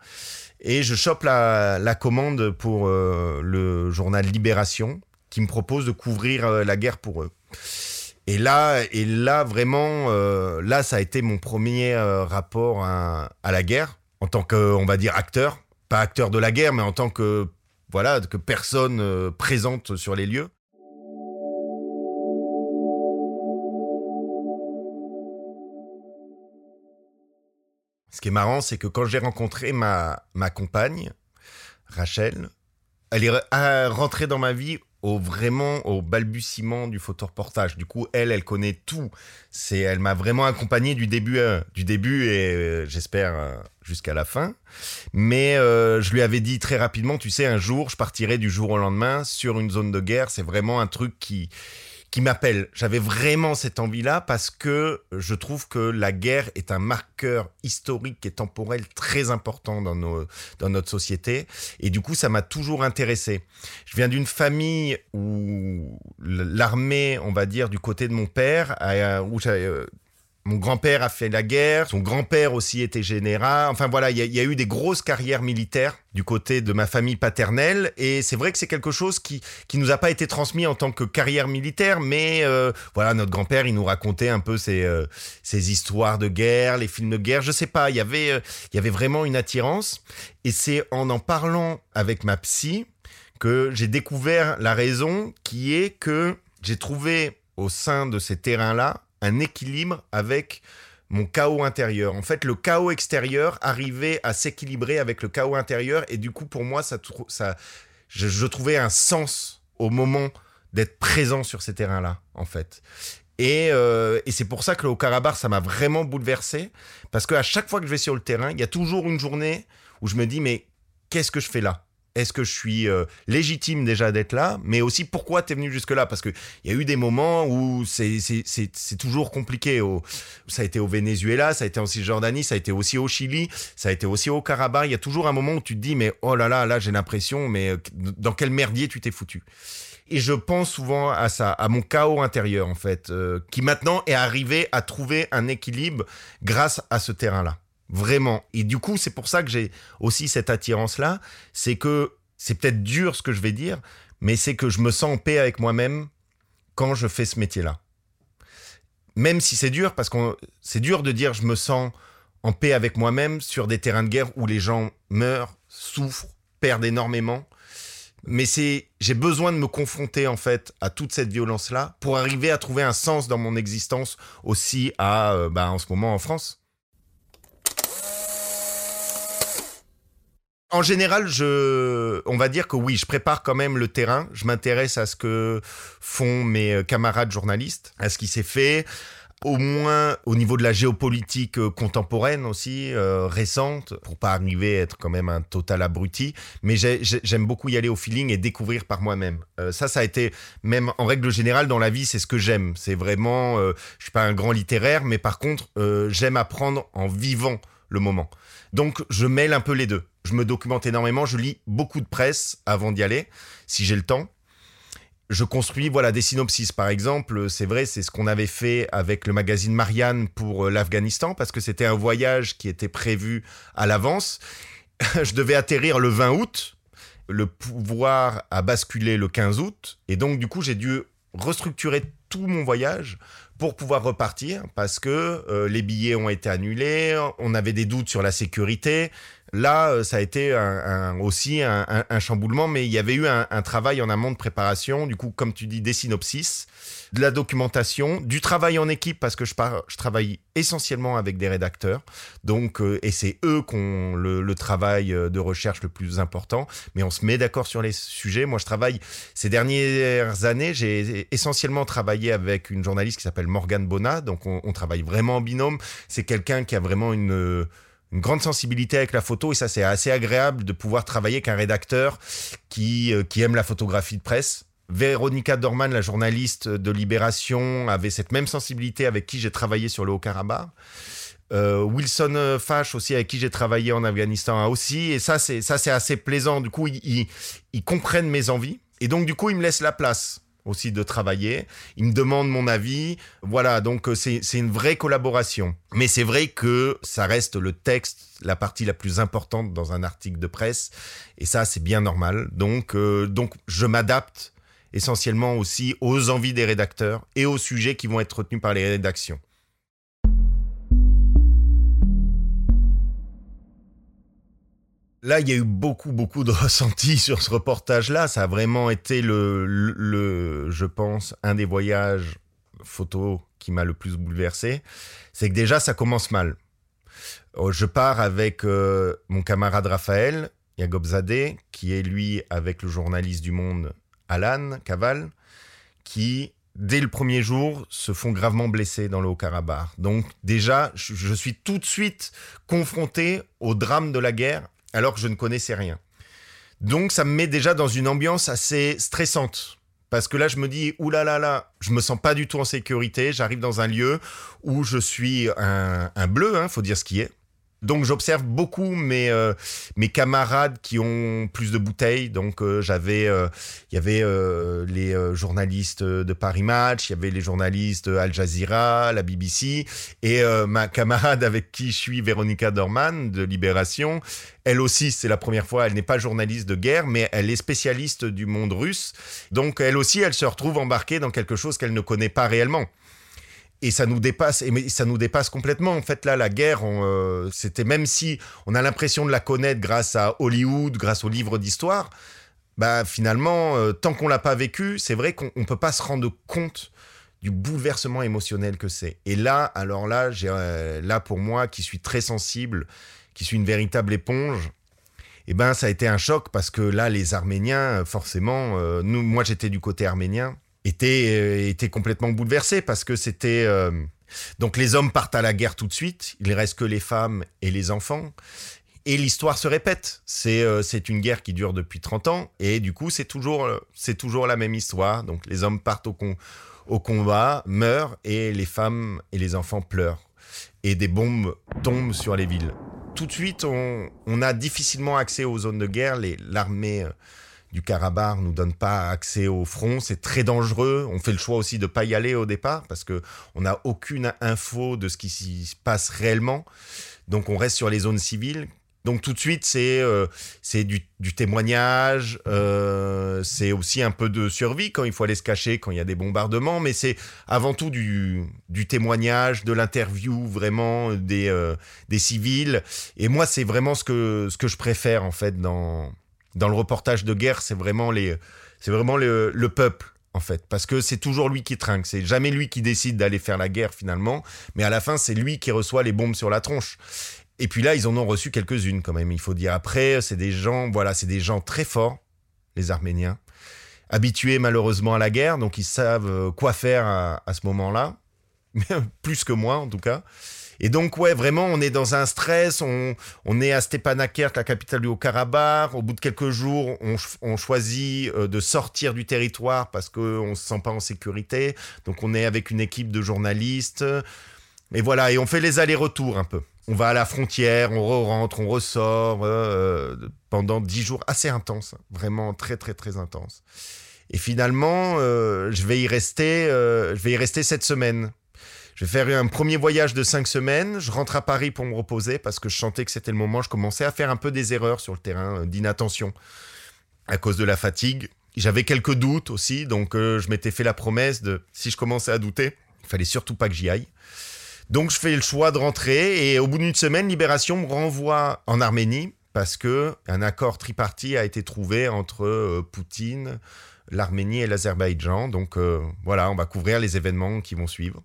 et je chope la, commande pour euh, le journal Libération qui me propose de couvrir euh, la guerre pour eux. Et là, et là vraiment, euh, là, ça a été mon premier rapport à, à, la guerre en tant que, on va dire, acteur, pas acteur de la guerre, mais en tant que voilà, que personne présente sur les lieux. Ce qui est marrant, c'est que quand j'ai rencontré ma, ma compagne, Rachel, elle est rentrée dans ma vie au vraiment au balbutiement du photoreportage. Du coup, elle, elle connaît tout. C'est, elle m'a vraiment accompagné du début, euh, du début et euh, j'espère euh, jusqu'à la fin. Mais je lui avais dit très rapidement, tu sais, un jour, je partirai du jour au lendemain sur une zone de guerre. C'est vraiment un truc qui qui m'appelle. J'avais vraiment cette envie-là parce que je trouve que la guerre est un marqueur historique et temporel très important dans, nos, dans notre société. Et du coup, ça m'a toujours intéressé. Je viens d'une famille où l'armée, on va dire, du côté de mon père, où j'avais euh, mon grand-père a fait la guerre, son grand-père aussi était général. Enfin voilà, il y, a eu des grosses carrières militaires du côté de ma famille paternelle. Et c'est vrai que c'est quelque chose qui qui nous a pas été transmis en tant que carrière militaire, mais euh, voilà, notre grand-père, il nous racontait un peu ses, euh, ses histoires de guerre, les films de guerre. Je sais pas, il y avait euh, il y avait vraiment une attirance. Et c'est en en parlant avec ma psy que j'ai découvert la raison qui est que j'ai trouvé au sein de ces terrains-là un équilibre avec mon chaos intérieur. En fait, le chaos extérieur arrivait à s'équilibrer avec le chaos intérieur et du coup, pour moi, ça, je, trouvais un sens au moment d'être présent sur ces terrains-là, en fait. Et, euh, et c'est pour ça que le Haut-Karabakh, ça m'a vraiment bouleversé, parce qu'à chaque fois que je vais sur le terrain, il y a toujours une journée où je me dis, mais qu'est-ce que je fais là? Est-ce que je suis euh, légitime déjà d'être là Mais aussi, pourquoi tu es venu jusque-là? Parce qu'il y a eu des moments où c'est toujours compliqué. ça a été au Venezuela, ça a été en Cisjordanie, ça a été aussi au Chili, ça a été aussi au Karabakh. Il y a toujours un moment où tu te dis, mais oh là là, là j'ai l'impression, mais euh, dans quel merdier tu t'es foutu? Et je pense souvent à ça, à mon chaos intérieur en fait, euh, qui maintenant est arrivé à trouver un équilibre grâce à ce terrain-là. Vraiment. Et du coup, c'est pour ça que j'ai aussi cette attirance-là. C'est que c'est peut-être dur ce que je vais dire, mais c'est que je me sens en paix avec moi-même quand je fais ce métier-là. Même si c'est dur, parce que c'est dur de dire je me sens en paix avec moi-même sur des terrains de guerre où les gens meurent, souffrent, perdent énormément. Mais c'est, j'ai besoin de me confronter en fait à toute cette violence-là pour arriver à trouver un sens dans mon existence aussi à, euh, bah, en ce moment en France. En général, je, on va dire que oui, je prépare quand même le terrain. Je m'intéresse à ce que font mes euh, camarades journalistes, à ce qui s'est fait, au moins au niveau de la géopolitique euh, contemporaine aussi, euh, récente, pour pas arriver à être quand même un total abruti. Mais j'aime beaucoup y aller au feeling et découvrir par moi-même. ça, ça a été même en règle générale dans la vie, c'est ce que j'aime. C'est vraiment, je suis pas un grand littéraire, mais par contre, j'aime apprendre en vivant le moment. Donc, je mêle un peu les deux je me documente énormément, je lis beaucoup de presse avant d'y aller, si j'ai le temps. Je construis voilà des synopsis par exemple, c'est vrai, c'est ce qu'on avait fait avec le magazine Marianne pour euh, l'Afghanistan parce que c'était un voyage qui était prévu à l'avance. je devais atterrir le 20 août, le pouvoir a basculé le 15 août et donc du coup, j'ai dû restructurer tout mon voyage pour pouvoir repartir parce que euh, les billets ont été annulés, on avait des doutes sur la sécurité. Là, euh, ça a été un, aussi un, un, chamboulement, mais il y avait eu un, travail en amont de préparation, du coup, comme tu dis, des synopsis, de la documentation, du travail en équipe, parce que je, travaille essentiellement avec des rédacteurs, donc, euh, et c'est eux qui ont le, travail de recherche le plus important, mais on se met d'accord sur les sujets. Moi, je travaille, ces dernières années, j'ai essentiellement travaillé avec une journaliste qui s'appelle Morgane Bona, donc on, travaille vraiment en binôme. C'est quelqu'un qui a vraiment une une grande sensibilité avec la photo et ça c'est assez agréable de pouvoir travailler avec un rédacteur euh, qui aime la photographie de presse. Véronica Dorman, la journaliste de Libération, avait cette même sensibilité avec qui j'ai travaillé sur le Haut-Karabakh. Euh, Wilson Fash aussi avec qui j'ai travaillé en Afghanistan aussi et ça c'est assez plaisant du coup ils, ils comprennent mes envies et donc du coup ils me laissent la place aussi de travailler. Il me demande mon avis. Voilà, donc euh, c'est une vraie collaboration. Mais c'est vrai que ça reste le texte, la partie la plus importante dans un article de presse. Et ça, c'est bien normal. Donc, euh, donc je m'adapte essentiellement aussi aux envies des rédacteurs et aux sujets qui vont être retenus par les rédactions. Là, il y a eu beaucoup, beaucoup de ressentis sur ce reportage-là. Ça a vraiment été le, je pense, un des voyages photo qui m'a le plus bouleversé. C'est que déjà, ça commence mal. Euh, je pars avec euh, mon camarade Raphaël Yagobzadeh, qui est lui avec le journaliste du Monde Alan Caval, qui dès le premier jour, se font gravement blesser dans le Haut-Karabakh. Donc déjà, je, suis tout de suite confronté au drame de la guerre alors que je ne connaissais rien. Donc ça me met déjà dans une ambiance assez stressante. Parce que là, je me dis, oulala, là, là, là, je me sens pas du tout en sécurité. J'arrive dans un lieu où je suis un, bleu, hein, faut dire ce qui est. Donc j'observe beaucoup mes euh, mes camarades qui ont plus de bouteilles. Donc euh, j'avais euh, il y avait les journalistes de Paris Match, il y avait les journalistes Al Jazeera, la BBC et ma camarade avec qui je suis Véronica Dorman de Libération. Elle aussi, c'est la première fois, elle n'est pas journaliste de guerre, mais elle est spécialiste du monde russe. Donc elle aussi, elle se retrouve embarquée dans quelque chose qu'elle ne connaît pas réellement et ça nous dépasse et ça nous dépasse complètement. En fait là la guerre euh, c'était même si on a l'impression de la connaître grâce à Hollywood grâce aux livres d'histoire bah finalement euh, tant qu'on l'a pas vécu c'est vrai qu'on peut pas se rendre compte du bouleversement émotionnel que c'est. Et là alors là j'ai euh, là pour moi qui suis très sensible qui suis une véritable éponge et eh ben ça a été un choc parce que là les Arméniens forcément nous moi j'étais du côté arménien était, euh, était complètement bouleversé parce que c'était... Euh, donc les hommes partent à la guerre tout de suite, il reste que les femmes et les enfants. Et l'histoire se répète. C'est euh, une guerre qui dure depuis 30 ans et du coup c'est toujours toujours la même histoire. Donc les hommes partent au combat, meurent et les femmes et les enfants pleurent. Et des bombes tombent sur les villes. Tout de suite on, on a difficilement accès aux zones de guerre. L'armée du Karabakh nous donne pas accès au front, c'est très dangereux. On fait le choix aussi de pas y aller au départ parce que on n'a aucune info de ce qui s'y passe réellement. Donc on reste sur les zones civiles. Donc tout de suite c'est euh, du, témoignage, euh, c'est aussi un peu de survie quand il faut aller se cacher quand il y a des bombardements, mais c'est avant tout du, du témoignage, de l'interview vraiment des euh, des civils. Et moi c'est vraiment ce que ce que je préfère en fait dans dans le reportage de guerre, c'est vraiment les, c'est vraiment le, peuple en fait, parce que c'est toujours lui qui trinque. C'est jamais lui qui décide d'aller faire la guerre finalement, mais à la fin, c'est lui qui reçoit les bombes sur la tronche. Et puis là, ils en ont reçu quelques-unes quand même. Il faut dire après, c'est des gens, voilà, c'est des gens très forts, les Arméniens, habitués malheureusement à la guerre, donc ils savent euh, quoi faire à, à ce moment-là, plus que moi en tout cas. Et donc, ouais, vraiment, on est dans un stress. On, on est à Stepanakert, la capitale du Haut-Karabakh. Au bout de quelques jours, on, on choisit euh, de sortir du territoire parce qu'on ne se sent pas en sécurité. Donc, on est avec une équipe de journalistes. Et voilà, et on fait les allers-retours un peu. On va à la frontière, on re rentre, on ressort euh, pendant dix jours assez intenses, vraiment très très très intenses. Et finalement, euh, je vais y rester, je vais y rester cette semaine je vais faire un premier voyage de cinq semaines. Je rentre à Paris pour me reposer parce que je sentais que c'était le moment. Je commençais à faire un peu des erreurs sur le terrain, euh, d'inattention à cause de la fatigue. J'avais quelques doutes aussi, donc je m'étais fait la promesse de si je commençais à douter, il fallait surtout pas que j'y aille. Donc je fais le choix de rentrer et au bout d'une semaine, Libération me renvoie en Arménie parce que un accord tripartite a été trouvé entre Poutine, l'Arménie et l'Azerbaïdjan. Donc voilà, on va couvrir les événements qui vont suivre.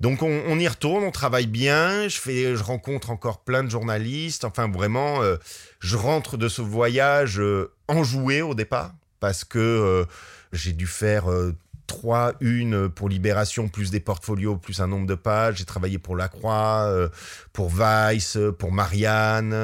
Donc on, y retourne, on travaille bien, je fais, je rencontre encore plein de journalistes. Enfin vraiment, euh, je rentre de ce voyage euh, enjoué au départ parce que euh, j'ai dû faire trois une pour Libération, plus des portfolios, plus un nombre de pages. J'ai travaillé pour La Croix, pour Vice, pour Marianne.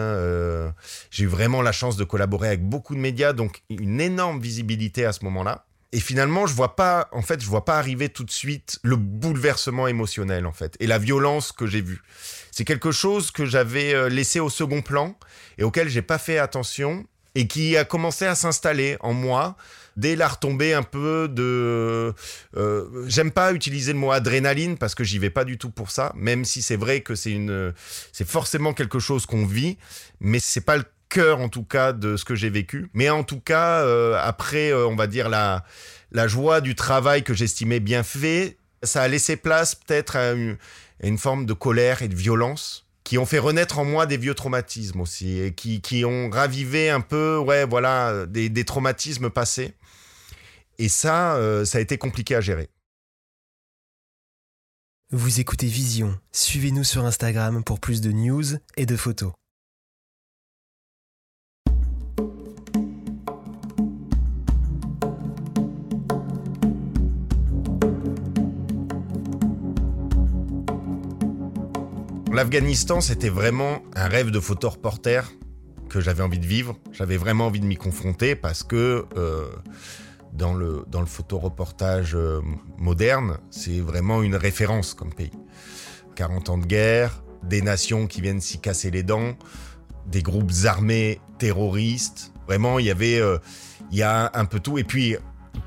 j'ai eu vraiment la chance de collaborer avec beaucoup de médias, donc une énorme visibilité à ce moment-là. Et finalement, je vois pas, en fait, je vois pas arriver tout de suite le bouleversement émotionnel, en fait, et la violence que j'ai vue. C'est quelque chose que j'avais euh, laissé au second plan et auquel j'ai pas fait attention et qui a commencé à s'installer en moi dès la retombée un peu de euh, j'aime pas utiliser le mot adrénaline parce que j'y vais pas du tout pour ça même si c'est vrai que c'est une c'est forcément quelque chose qu'on vit mais c'est pas le cœur en tout cas de ce que j'ai vécu. Mais en tout cas, euh, après, euh, on va dire la, la joie du travail que j'estimais bien fait, ça a laissé place peut-être à, une, forme de colère et de violence qui ont fait renaître en moi des vieux traumatismes aussi et qui, qui ont ravivé un peu, ouais, voilà, des, des traumatismes passés. Et ça, euh, ça a été compliqué à gérer. Vous écoutez Vision. Suivez-nous sur Instagram pour plus de news et de photos. L'Afghanistan, c'était vraiment un rêve de photoreporter que j'avais envie de vivre. J'avais vraiment envie de m'y confronter parce que euh, dans le, dans le photoreportage euh, moderne, c'est vraiment une référence comme pays. 40 ans de guerre, des nations qui viennent s'y casser les dents, des groupes armés terroristes. Vraiment, il y avait, euh, il y a un peu tout. Et puis,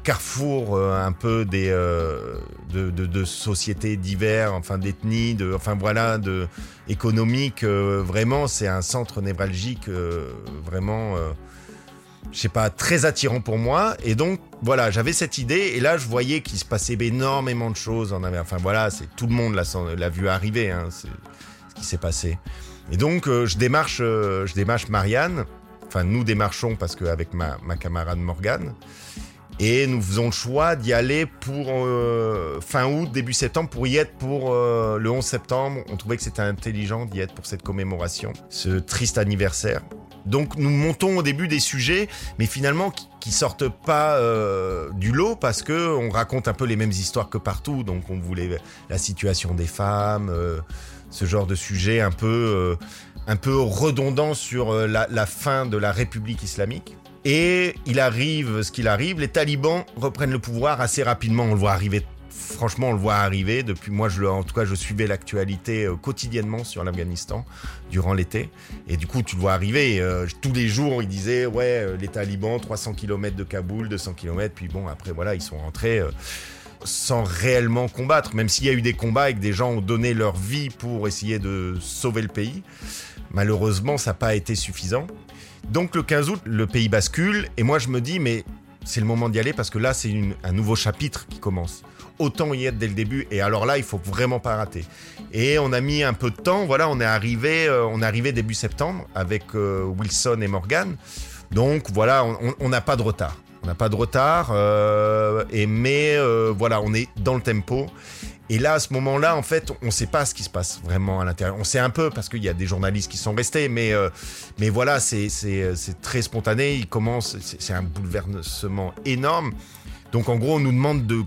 carrefour euh, un peu des euh, de, sociétés diverses, enfin d'ethnies, de enfin voilà, de économiques. Euh, vraiment, c'est un centre névralgique vraiment, je sais pas, très attirant pour moi. Et donc voilà, j'avais cette idée et là je voyais qu'il se passait énormément de choses. Enfin voilà, c'est tout le monde l'a vu arriver. Hein, ce qui s'est passé. Et donc je démarche, je démarche Marianne. Enfin, nous démarchons parce qu'avec ma, ma camarade Morgane. Et nous faisons le choix d'y aller pour euh, fin août, début septembre, pour y être pour euh, le 11 septembre. On trouvait que c'était intelligent d'y être pour cette commémoration, ce triste anniversaire. Donc nous montons au début des sujets, mais finalement qui, sortent pas euh, du lot parce que on raconte un peu les mêmes histoires que partout. Donc on voulait la situation des femmes, ce genre de sujet un peu un peu redondant sur la fin de la République islamique. Et il arrive ce qu'il arrive, les talibans reprennent le pouvoir assez rapidement, on le voit arriver franchement, on le voit arriver. Depuis moi, je, en tout cas, je suivais l'actualité euh, quotidiennement sur l'Afghanistan durant l'été. Et du coup, tu le vois arriver. Euh, tous les jours, ils disaient, ouais, euh, les talibans, 300 km de Kaboul, 200 km. Puis bon, après, voilà, ils sont rentrés sans réellement combattre. Même s'il y a eu des combats et que des gens ont donné leur vie pour essayer de sauver le pays. Malheureusement, ça n'a pas été suffisant. Donc le 15 août, le pays bascule et moi je me dis mais c'est le moment d'y aller parce que là c'est un nouveau chapitre qui commence. Autant y être dès le début et alors là il faut vraiment pas rater. Et on a mis un peu de temps, voilà, on est arrivé, euh, on est arrivé début septembre avec euh, Wilson et Morgan. Donc voilà, on n'a pas de retard. On n'a pas de retard, euh, et mais voilà, on est dans le tempo. Et là, à ce moment-là, en fait, on ne sait pas ce qui se passe vraiment à l'intérieur. On sait un peu parce qu'il y a des journalistes qui sont restés, mais, euh, mais voilà, c'est très spontané. Il commence, c'est un bouleversement énorme. Donc, en gros, on nous demande de,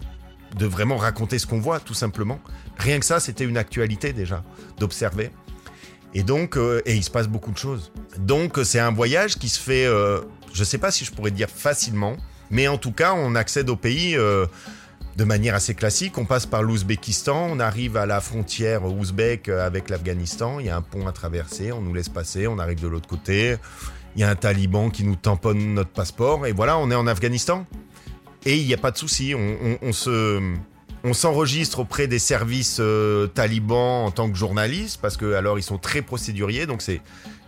de vraiment raconter ce qu'on voit, tout simplement. Rien que ça, c'était une actualité déjà, d'observer. Et donc, euh, et il se passe beaucoup de choses. Donc, c'est un voyage qui se fait, euh, je ne sais pas si je pourrais dire facilement, mais en tout cas, on accède au pays de manière assez classique. On passe par l'Ouzbékistan, on arrive à la frontière ouzbek avec l'Afghanistan, il y a un pont à traverser, on nous laisse passer, on arrive de l'autre côté, il y a un taliban qui nous tamponne notre passeport, et voilà, on est en Afghanistan. Et il n'y a pas de souci, on, se... On s'enregistre auprès des services euh, talibans en tant que journaliste parce que alors ils sont très procéduriers donc c'est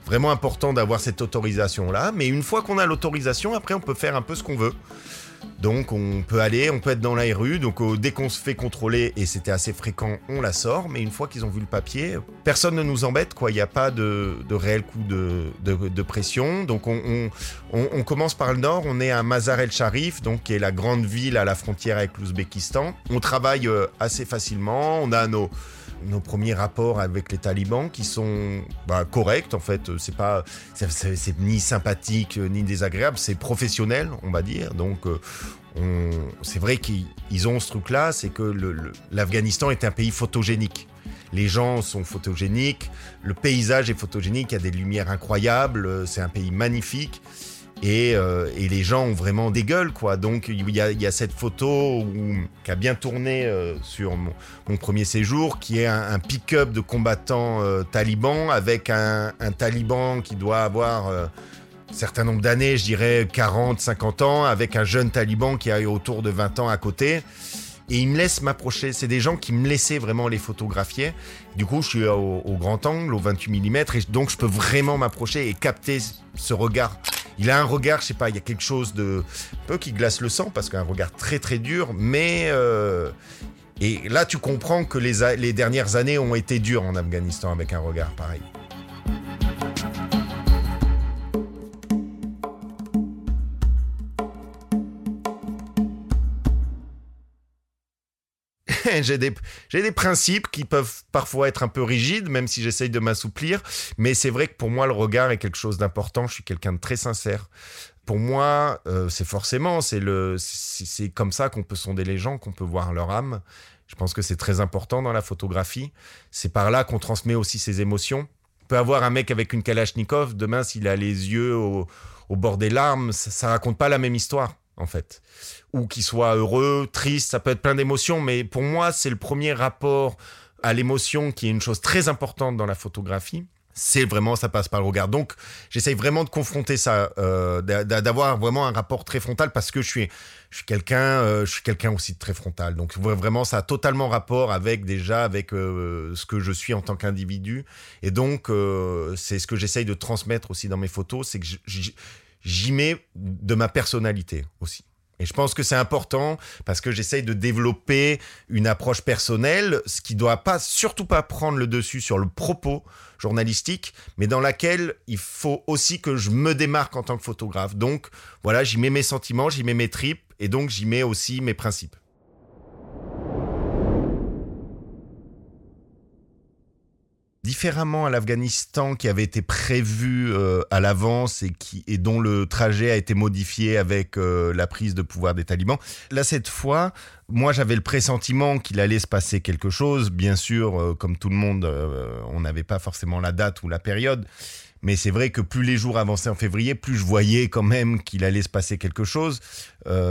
vraiment important d'avoir cette autorisation là mais une fois qu'on a l'autorisation après on peut faire un peu ce qu'on veut Donc on peut aller, on peut être dans la rue. Donc euh, dès qu'on se fait contrôler, et c'était assez fréquent, on la sort. Mais une fois qu'ils ont vu le papier, personne ne nous embête. quoi. Il n'y a pas de, réel coup de, pression. Donc on, commence par le nord. On est à Mazar el Sharif, donc qui est la grande ville à la frontière avec l'Ouzbékistan. On travaille euh, assez facilement. On a nos nos premiers rapports avec les talibans qui sont bah, corrects en fait. C'est pas c'est ni sympathique ni désagréable. C'est professionnel on va dire. Donc euh, c'est vrai qu'ils ont ce truc là c'est que l'Afghanistan est un pays photogénique. Les gens sont photogéniques, le paysage est photogénique, il y a des lumières incroyables, c'est un pays magnifique. Euh, et, les gens ont vraiment des gueules, quoi. Donc il y a, cette photo qui a bien tourné euh, sur mon, premier séjour, qui est un, pick-up de combattants euh, talibans avec un, taliban qui doit avoir un certain nombre d'années, je dirais 40, 50 ans, avec un jeune taliban qui a autour de 20 ans à côté. Et ils me laissent m'approcher. C'est des gens qui me laissaient vraiment les photographier. Du coup, je suis au grand angle, au 28 mm, et donc je peux vraiment m'approcher et capter ce regard il a un regard, je sais pas, il y a quelque chose de peu qui glace le sang parce qu'un regard très très dur, mais euh, et là tu comprends que les dernières années ont été dures en Afghanistan avec un regard pareil. J'ai des, principes qui peuvent parfois être un peu rigides, même si j'essaye de m'assouplir. Mais c'est vrai que pour moi, le regard est quelque chose d'important. Je suis quelqu'un de très sincère. Pour moi, euh, c'est forcément, c'est le, c'est comme ça qu'on peut sonder les gens, qu'on peut voir leur âme. Je pense que c'est très important dans la photographie. C'est par là qu'on transmet aussi ses émotions. On peut avoir un mec avec une Kalachnikov, demain, s'il a les yeux au, bord des larmes, ça, ça raconte pas la même histoire en fait. Ou qu'il soit heureux, triste, ça peut être plein d'émotions, mais pour moi, c'est le premier rapport à l'émotion qui est une chose très importante dans la photographie. C'est vraiment, ça passe par le regard. Donc, j'essaye vraiment de confronter ça, euh, d'avoir vraiment un rapport très frontal parce que je suis, je suis quelqu'un, euh, je suis quelqu'un aussi de très frontal. Donc, vraiment, ça a totalement rapport avec déjà avec euh, ce que je suis en tant qu'individu. Et donc, c'est ce que j'essaye de transmettre aussi dans mes photos, c'est que j'y mets de ma personnalité aussi. Et je pense que c'est important parce que j'essaye de développer une approche personnelle, ce qui doit pas, surtout pas prendre le dessus sur le propos journalistique, mais dans laquelle il faut aussi que je me démarque en tant que photographe. Donc voilà, j'y mets mes sentiments, j'y mets mes tripes et donc j'y mets aussi mes principes. Différemment à l'Afghanistan qui avait été prévu euh, à l'avance et dont le trajet a été modifié avec euh, la prise de pouvoir des talibans. Là cette fois, moi j'avais le pressentiment qu'il allait se passer quelque chose. Bien sûr, euh, comme tout le monde, on n'avait pas forcément la date ou la période. Mais c'est vrai que plus les jours avançaient en février, plus je voyais quand même qu'il allait se passer quelque chose.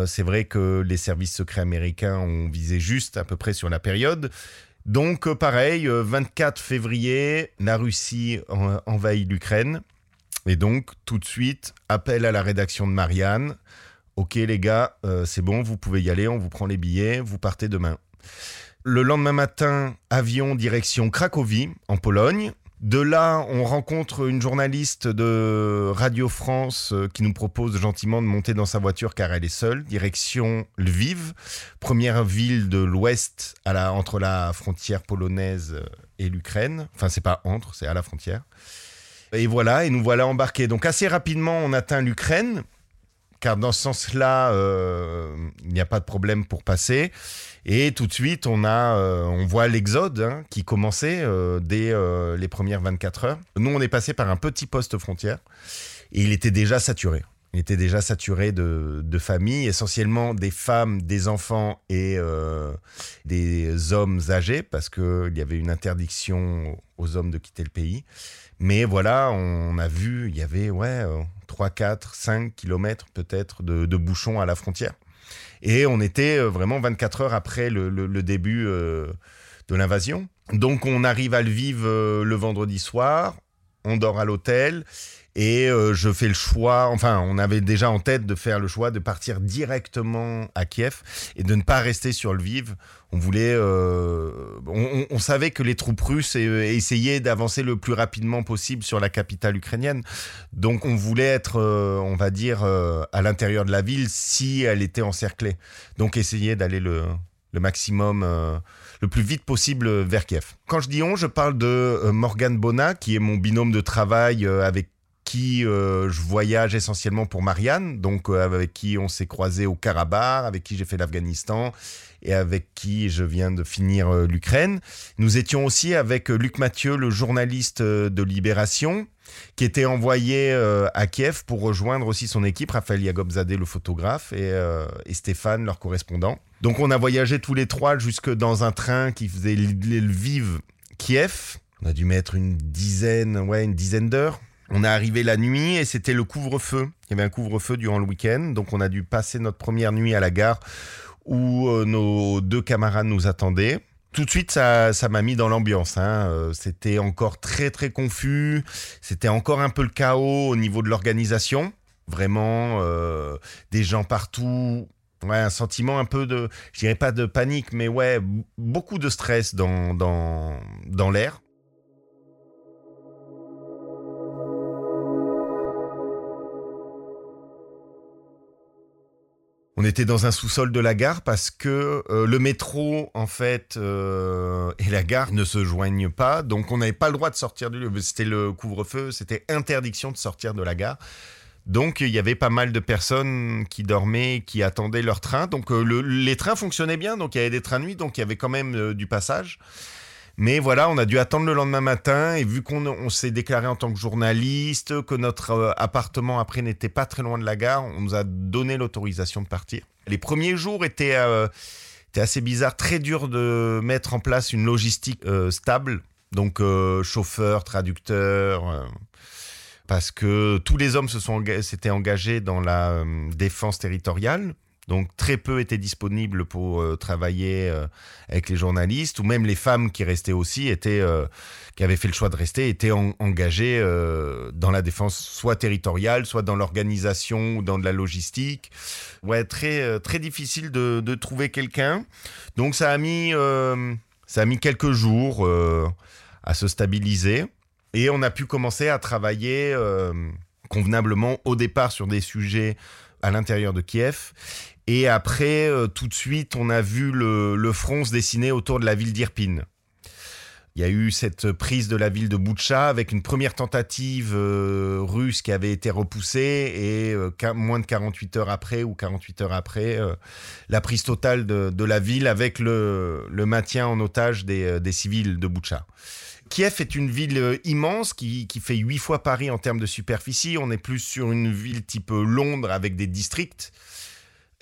c'est vrai que les services secrets américains ont visé juste à peu près sur la période. Donc euh, pareil, 24 euh, février, la Russie envahit l'Ukraine. Et donc tout de suite, appel à la rédaction de Marianne. Ok les gars, euh, c'est bon, vous pouvez y aller, on vous prend les billets, vous partez demain. Le lendemain matin, avion direction Cracovie, en Pologne. De là, on rencontre une journaliste de Radio France euh, qui nous propose gentiment de monter dans sa voiture car elle est seule, direction Lviv, première ville de l'ouest entre la frontière polonaise et l'Ukraine. Enfin, c'est pas entre, c'est à la frontière. Et voilà, et nous voilà embarqués. Donc assez rapidement, on atteint l'Ukraine, car dans ce sens-là, euh, il n'y a pas de problème pour passer. Et tout de suite, on a, euh, on voit l'exode hein, qui commençait euh, dès euh, les premières 24 heures. Nous, on est passé par un petit poste frontière et il était déjà saturé. Il était déjà saturé de, familles, essentiellement des femmes, des enfants et des hommes âgés, parce qu'il y avait une interdiction aux hommes de quitter le pays. Mais voilà, on a vu, il y avait ouais, 3, 4, 5 kilomètres peut-être de bouchons à la frontière. Et on était euh, vraiment 24 heures après le, début euh, de l'invasion. Donc on arrive à Lviv euh, le vendredi soir. on dort à l'hôtel et euh, je fais le choix, enfin on avait déjà en tête de faire le choix de partir directement à Kiev et de ne pas rester sur Lviv. On voulait, euh, on, savait que les troupes russes essayaient d'avancer le plus rapidement possible sur la capitale ukrainienne, donc on voulait être, euh, on va dire, à l'intérieur de la ville si elle était encerclée. Donc essayer d'aller le, le maximum le plus vite possible vers Kiev. Quand je dis on, je parle de Morgan Bona, qui est mon binôme de travail avec qui euh, je voyage essentiellement pour Marianne, donc euh, avec qui on s'est croisé au Karabakh, avec qui j'ai fait l'Afghanistan et avec qui je viens de finir euh, l'Ukraine. Nous étions aussi avec Luc Mathieu, le journaliste de Libération, qui était envoyé à Kiev pour rejoindre aussi son équipe, Raphaël Yagobzadeh, le photographe, et, Stéphane, leur correspondant. Donc on a voyagé tous les trois jusque dans un train qui faisait le Vive Kiev. On a dû mettre une dizaine, ouais, une dizaine d'heures. On est arrivé la nuit et c'était le couvre-feu. Il y avait un couvre-feu durant le week-end, donc on a dû passer notre première nuit à la gare où euh, nos deux camarades nous attendaient. Tout de suite, ça, ça m'a mis dans l'ambiance. Hein. Euh, c'était encore très très confus. C'était encore un peu le chaos au niveau de l'organisation. Vraiment, euh, des gens partout. Ouais, un sentiment un peu de, je dirais pas de panique, mais ouais, beaucoup de stress dans dans dans l'air. On était dans un sous-sol de la gare parce que euh, le métro, en fait, euh, et la gare ne se joignent pas. Donc, on n'avait pas le droit de sortir du lieu. C'était le couvre-feu, c'était interdiction de sortir de la gare. Donc, il y avait pas mal de personnes qui dormaient, qui attendaient leur train. Donc, euh, les trains fonctionnaient bien. Donc, il y avait des trains nuit. Donc, il y avait quand même du passage. Mais voilà, on a dû attendre le lendemain matin et vu qu'on s'est déclaré en tant que journaliste, que notre euh, appartement après n'était pas très loin de la gare, on nous a donné l'autorisation de partir. Les premiers jours étaient, euh, assez bizarres, très dur de mettre en place une logistique euh, stable, donc chauffeur, traducteur parce que tous les hommes se sont s'étaient engagés dans la défense territoriale. Donc très peu étaient disponibles pour euh, travailler euh, avec les journalistes, ou même les femmes qui restaient aussi étaient, euh, qui avaient fait le choix de rester, étaient engagées dans la défense soit territoriale, soit dans l'organisation ou dans de la logistique. Ouais, très très difficile de, de trouver quelqu'un. Donc ça a mis ça a mis quelques jours à se stabiliser et on a pu commencer à travailler convenablement au départ sur des sujets à l'intérieur de Kiev et après, euh, tout de suite, on a vu le, front se dessiner autour de la ville d'Irpin. Il y a eu cette prise de la ville de Boutcha avec une première tentative euh, russe qui avait été repoussée et euh, moins de 48 heures après ou 48 heures après, la prise totale de, la ville avec le, maintien en otage des, civils de Boutcha. Kiev est une ville immense qui, qui, fait huit fois Paris en termes de superficie. On est plus sur une ville type Londres avec des districts.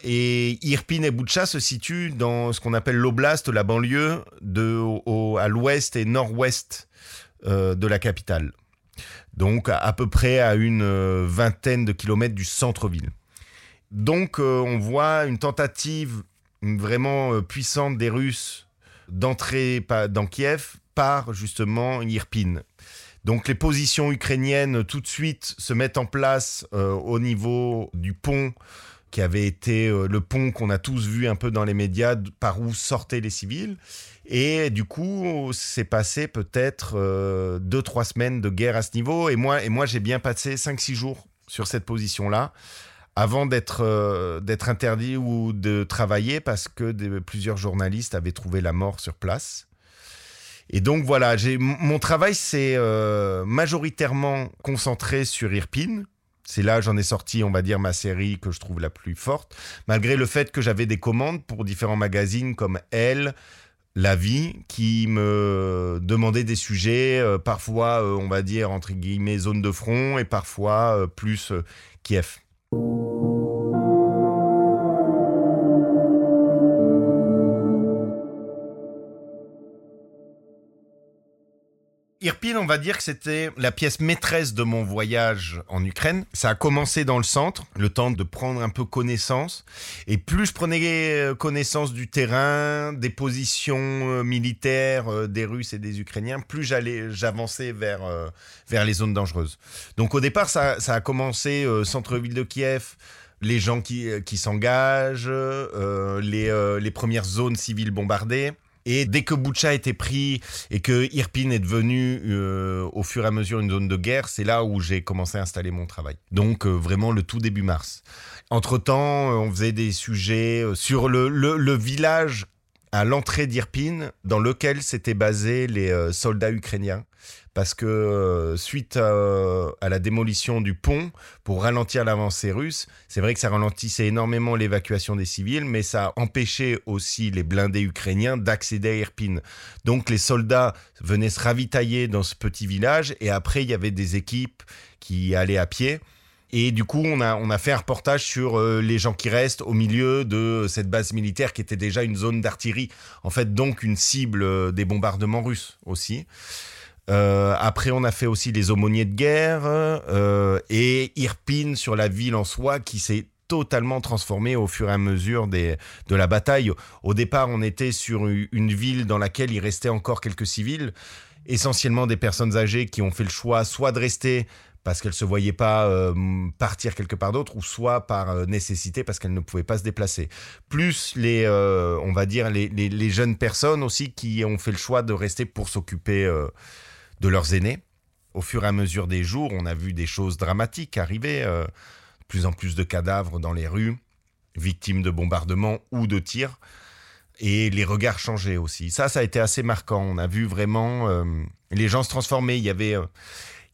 Et Irpin et Boutcha se situent dans ce qu'on appelle l'oblast, la banlieue, de, à l'ouest et nord-ouest euh, de la capitale. Donc à, peu près à une euh, vingtaine de kilomètres du centre-ville. Donc euh, on voit une tentative vraiment puissante des Russes d'entrer dans Kiev par justement Irpin. Donc les positions ukrainiennes tout de suite se mettent en place au niveau du pont qui avait été euh, le pont qu'on a tous vu un peu dans les médias par où sortaient les civils. Et du coup, c'est passé peut-être euh, deux, trois semaines de guerre à ce niveau. Et moi, et moi j'ai bien passé cinq, six jours sur cette position-là avant d'être euh, d'être interdit ou de travailler parce que plusieurs journalistes avaient trouvé la mort sur place. Et donc voilà, mon travail s'est majoritairement concentré sur Irpine, c'est là j'en ai sorti, on va dire, ma série que je trouve la plus forte, malgré le fait que j'avais des commandes pour différents magazines comme Elle, La Vie, qui me demandaient des sujets, euh, parfois, euh, on va dire, entre guillemets, zone de front, et parfois euh, plus Kiev. Irpin, on va dire que c'était la pièce maîtresse de mon voyage en Ukraine. Ça a commencé dans le centre, le temps de prendre un peu connaissance. Et plus je prenais euh, connaissance du terrain, des positions euh, militaires euh, des Russes et des Ukrainiens, plus j'allais, j'avançais vers, vers les zones dangereuses. Donc au départ, ça, a commencé centre-ville de Kiev, les gens qui, qui s'engagent, les, les premières zones civiles bombardées. Et dès que Boucha a été pris et que Irpin est devenu euh, au fur et à mesure une zone de guerre, c'est là où j'ai commencé à installer mon travail. Donc euh, vraiment le tout début mars. Entre-temps, euh, on faisait des sujets sur le, le village à l'entrée d'Irpin dans lequel s'étaient basés les soldats ukrainiens parce que euh, suite à, la démolition du pont pour ralentir l'avancée russe, c'est vrai que ça ralentissait énormément l'évacuation des civils, mais ça a empêché aussi les blindés ukrainiens d'accéder à Irpin. Donc les soldats venaient se ravitailler dans ce petit village et après il y avait des équipes qui allaient à pied. Et du coup, on a, fait un reportage sur euh, les gens qui restent au milieu de cette base militaire qui était déjà une zone d'artillerie. En fait, donc une cible euh, des bombardements russes aussi. Euh, après, on a fait aussi les aumôniers de guerre et Irpine sur la ville en soi qui s'est totalement transformée au fur et à mesure de la bataille. Au départ, on était sur une ville dans laquelle il restait encore quelques civils, essentiellement des personnes âgées qui ont fait le choix soit de rester parce qu'elles se voyaient pas euh, partir quelque part d'autre, ou soit par nécessité parce qu'elles ne pouvaient pas se déplacer. Plus les, on va dire les, jeunes personnes aussi qui ont fait le choix de rester pour s'occuper de leurs aînés. Au fur et à mesure des jours, on a vu des choses dramatiques arriver, euh, plus en plus de cadavres dans les rues, victimes de bombardements ou de tirs, et les regards changeaient aussi. Ça, ça a été assez marquant. On a vu vraiment euh, les gens se transformer. Il y avait euh,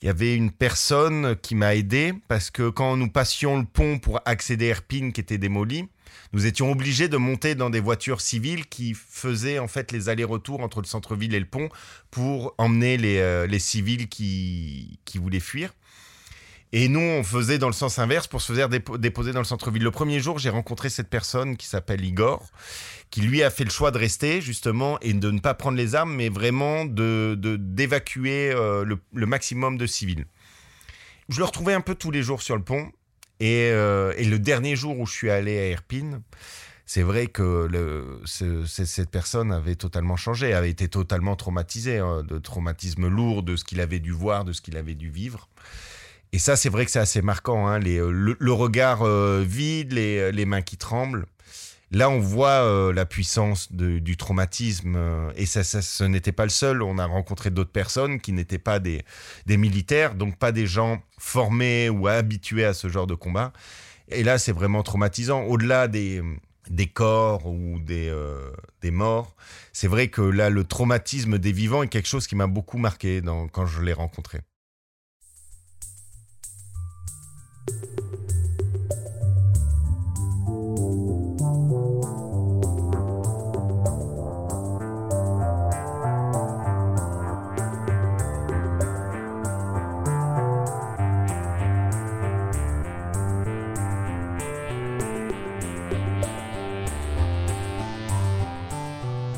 il y avait une personne qui m'a aidé parce que quand nous passions le pont pour accéder à Erpin qui était démoli, nous étions obligés de monter dans des voitures civiles qui faisaient en fait les allers-retours entre le centre-ville et le pont pour emmener les, euh, civils qui, qui voulaient fuir. Et nous, on faisait dans le sens inverse pour se faire déposer dans le centre-ville. Le premier jour, j'ai rencontré cette personne qui s'appelle Igor, qui lui a fait le choix de rester justement et de ne pas prendre les armes, mais vraiment de d'évacuer euh, le, maximum de civils. Je le retrouvais un peu tous les jours sur le pont. Et, euh, le dernier jour où je suis allé à Erpin, c'est vrai que cette personne avait totalement changé, avait été totalement traumatisée, hein, de traumatismes lourds, de ce qu'il avait dû voir, de ce qu'il avait dû vivre. Et ça, c'est vrai que c'est assez marquant. Hein, les, le, regard euh, vide, les, les, mains qui tremblent. Là, on voit euh, la puissance du traumatisme. Euh, et ça, ce n'était pas le seul. On a rencontré d'autres personnes qui n'étaient pas des, militaires, donc pas des gens formés ou habitués à ce genre de combat. Et là, c'est vraiment traumatisant. Au-delà des, corps ou des, morts, c'est vrai que là, le traumatisme des vivants est quelque chose qui m'a beaucoup marqué quand je l'ai rencontré.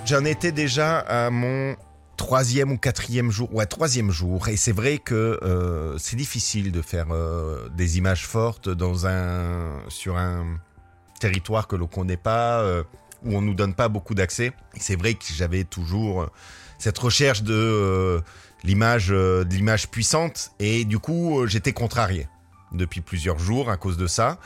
J'en étais déjà à mon troisième ou quatrième jour, ou à troisième jour, et c'est vrai que euh, c'est difficile de faire euh, des images fortes dans un, sur un territoire que l'on connaît pas, euh, où on nous donne pas beaucoup d'accès. C'est vrai que j'avais toujours cette recherche de l'image, de l'image puissante, et du coup j'étais contrarié depuis plusieurs jours à cause de ça.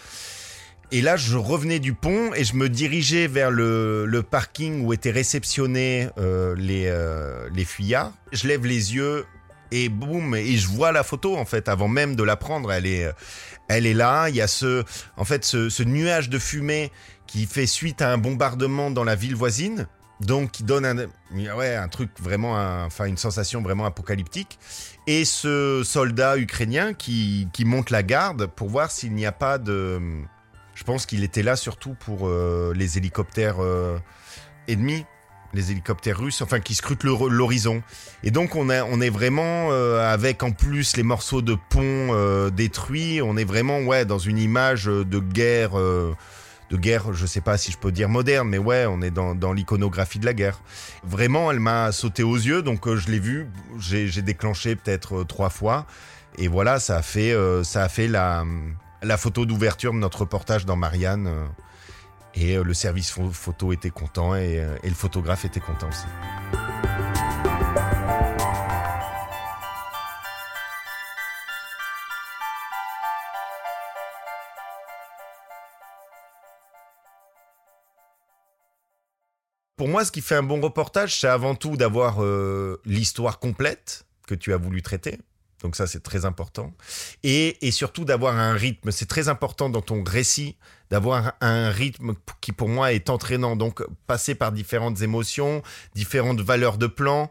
Et là, je revenais du pont et je me dirigeais vers le, parking où étaient réceptionnés euh, les, euh, les fuyards. Je lève les yeux et boum, et je vois la photo en fait avant même de la prendre. Elle est, elle est là. Il y a ce, en fait, ce, nuage de fumée qui fait suite à un bombardement dans la ville voisine. Donc, qui donne un, ouais, un truc vraiment, enfin, une sensation vraiment apocalyptique. Et ce soldat ukrainien qui, qui monte la garde pour voir s'il n'y a pas de, je pense qu'il était là surtout pour euh, les hélicoptères euh, ennemis, les hélicoptères russes, enfin qui scrutent l'horizon. Et donc on, a, on est vraiment euh, avec en plus les morceaux de pont détruits, on est vraiment ouais dans une image de guerre de guerre, je sais pas si je peux dire moderne, mais ouais, on est dans, dans l'iconographie de la guerre. Vraiment, elle m'a sauté aux yeux, donc euh, je l'ai vue, j'ai déclenché peut-être euh, trois fois, et voilà, ça a fait, euh, ça a fait la, la photo d'ouverture de notre reportage dans Marianne. Et le service photo était content et, et le photographe était content aussi. Pour moi, ce qui fait un bon reportage, c'est avant tout d'avoir euh, l'histoire complète que tu as voulu traiter. Donc ça, c'est très important. Et, surtout d'avoir un rythme. C'est très important dans ton récit d'avoir un rythme qui, pour moi, est entraînant. Donc, passer par différentes émotions, différentes valeurs de plan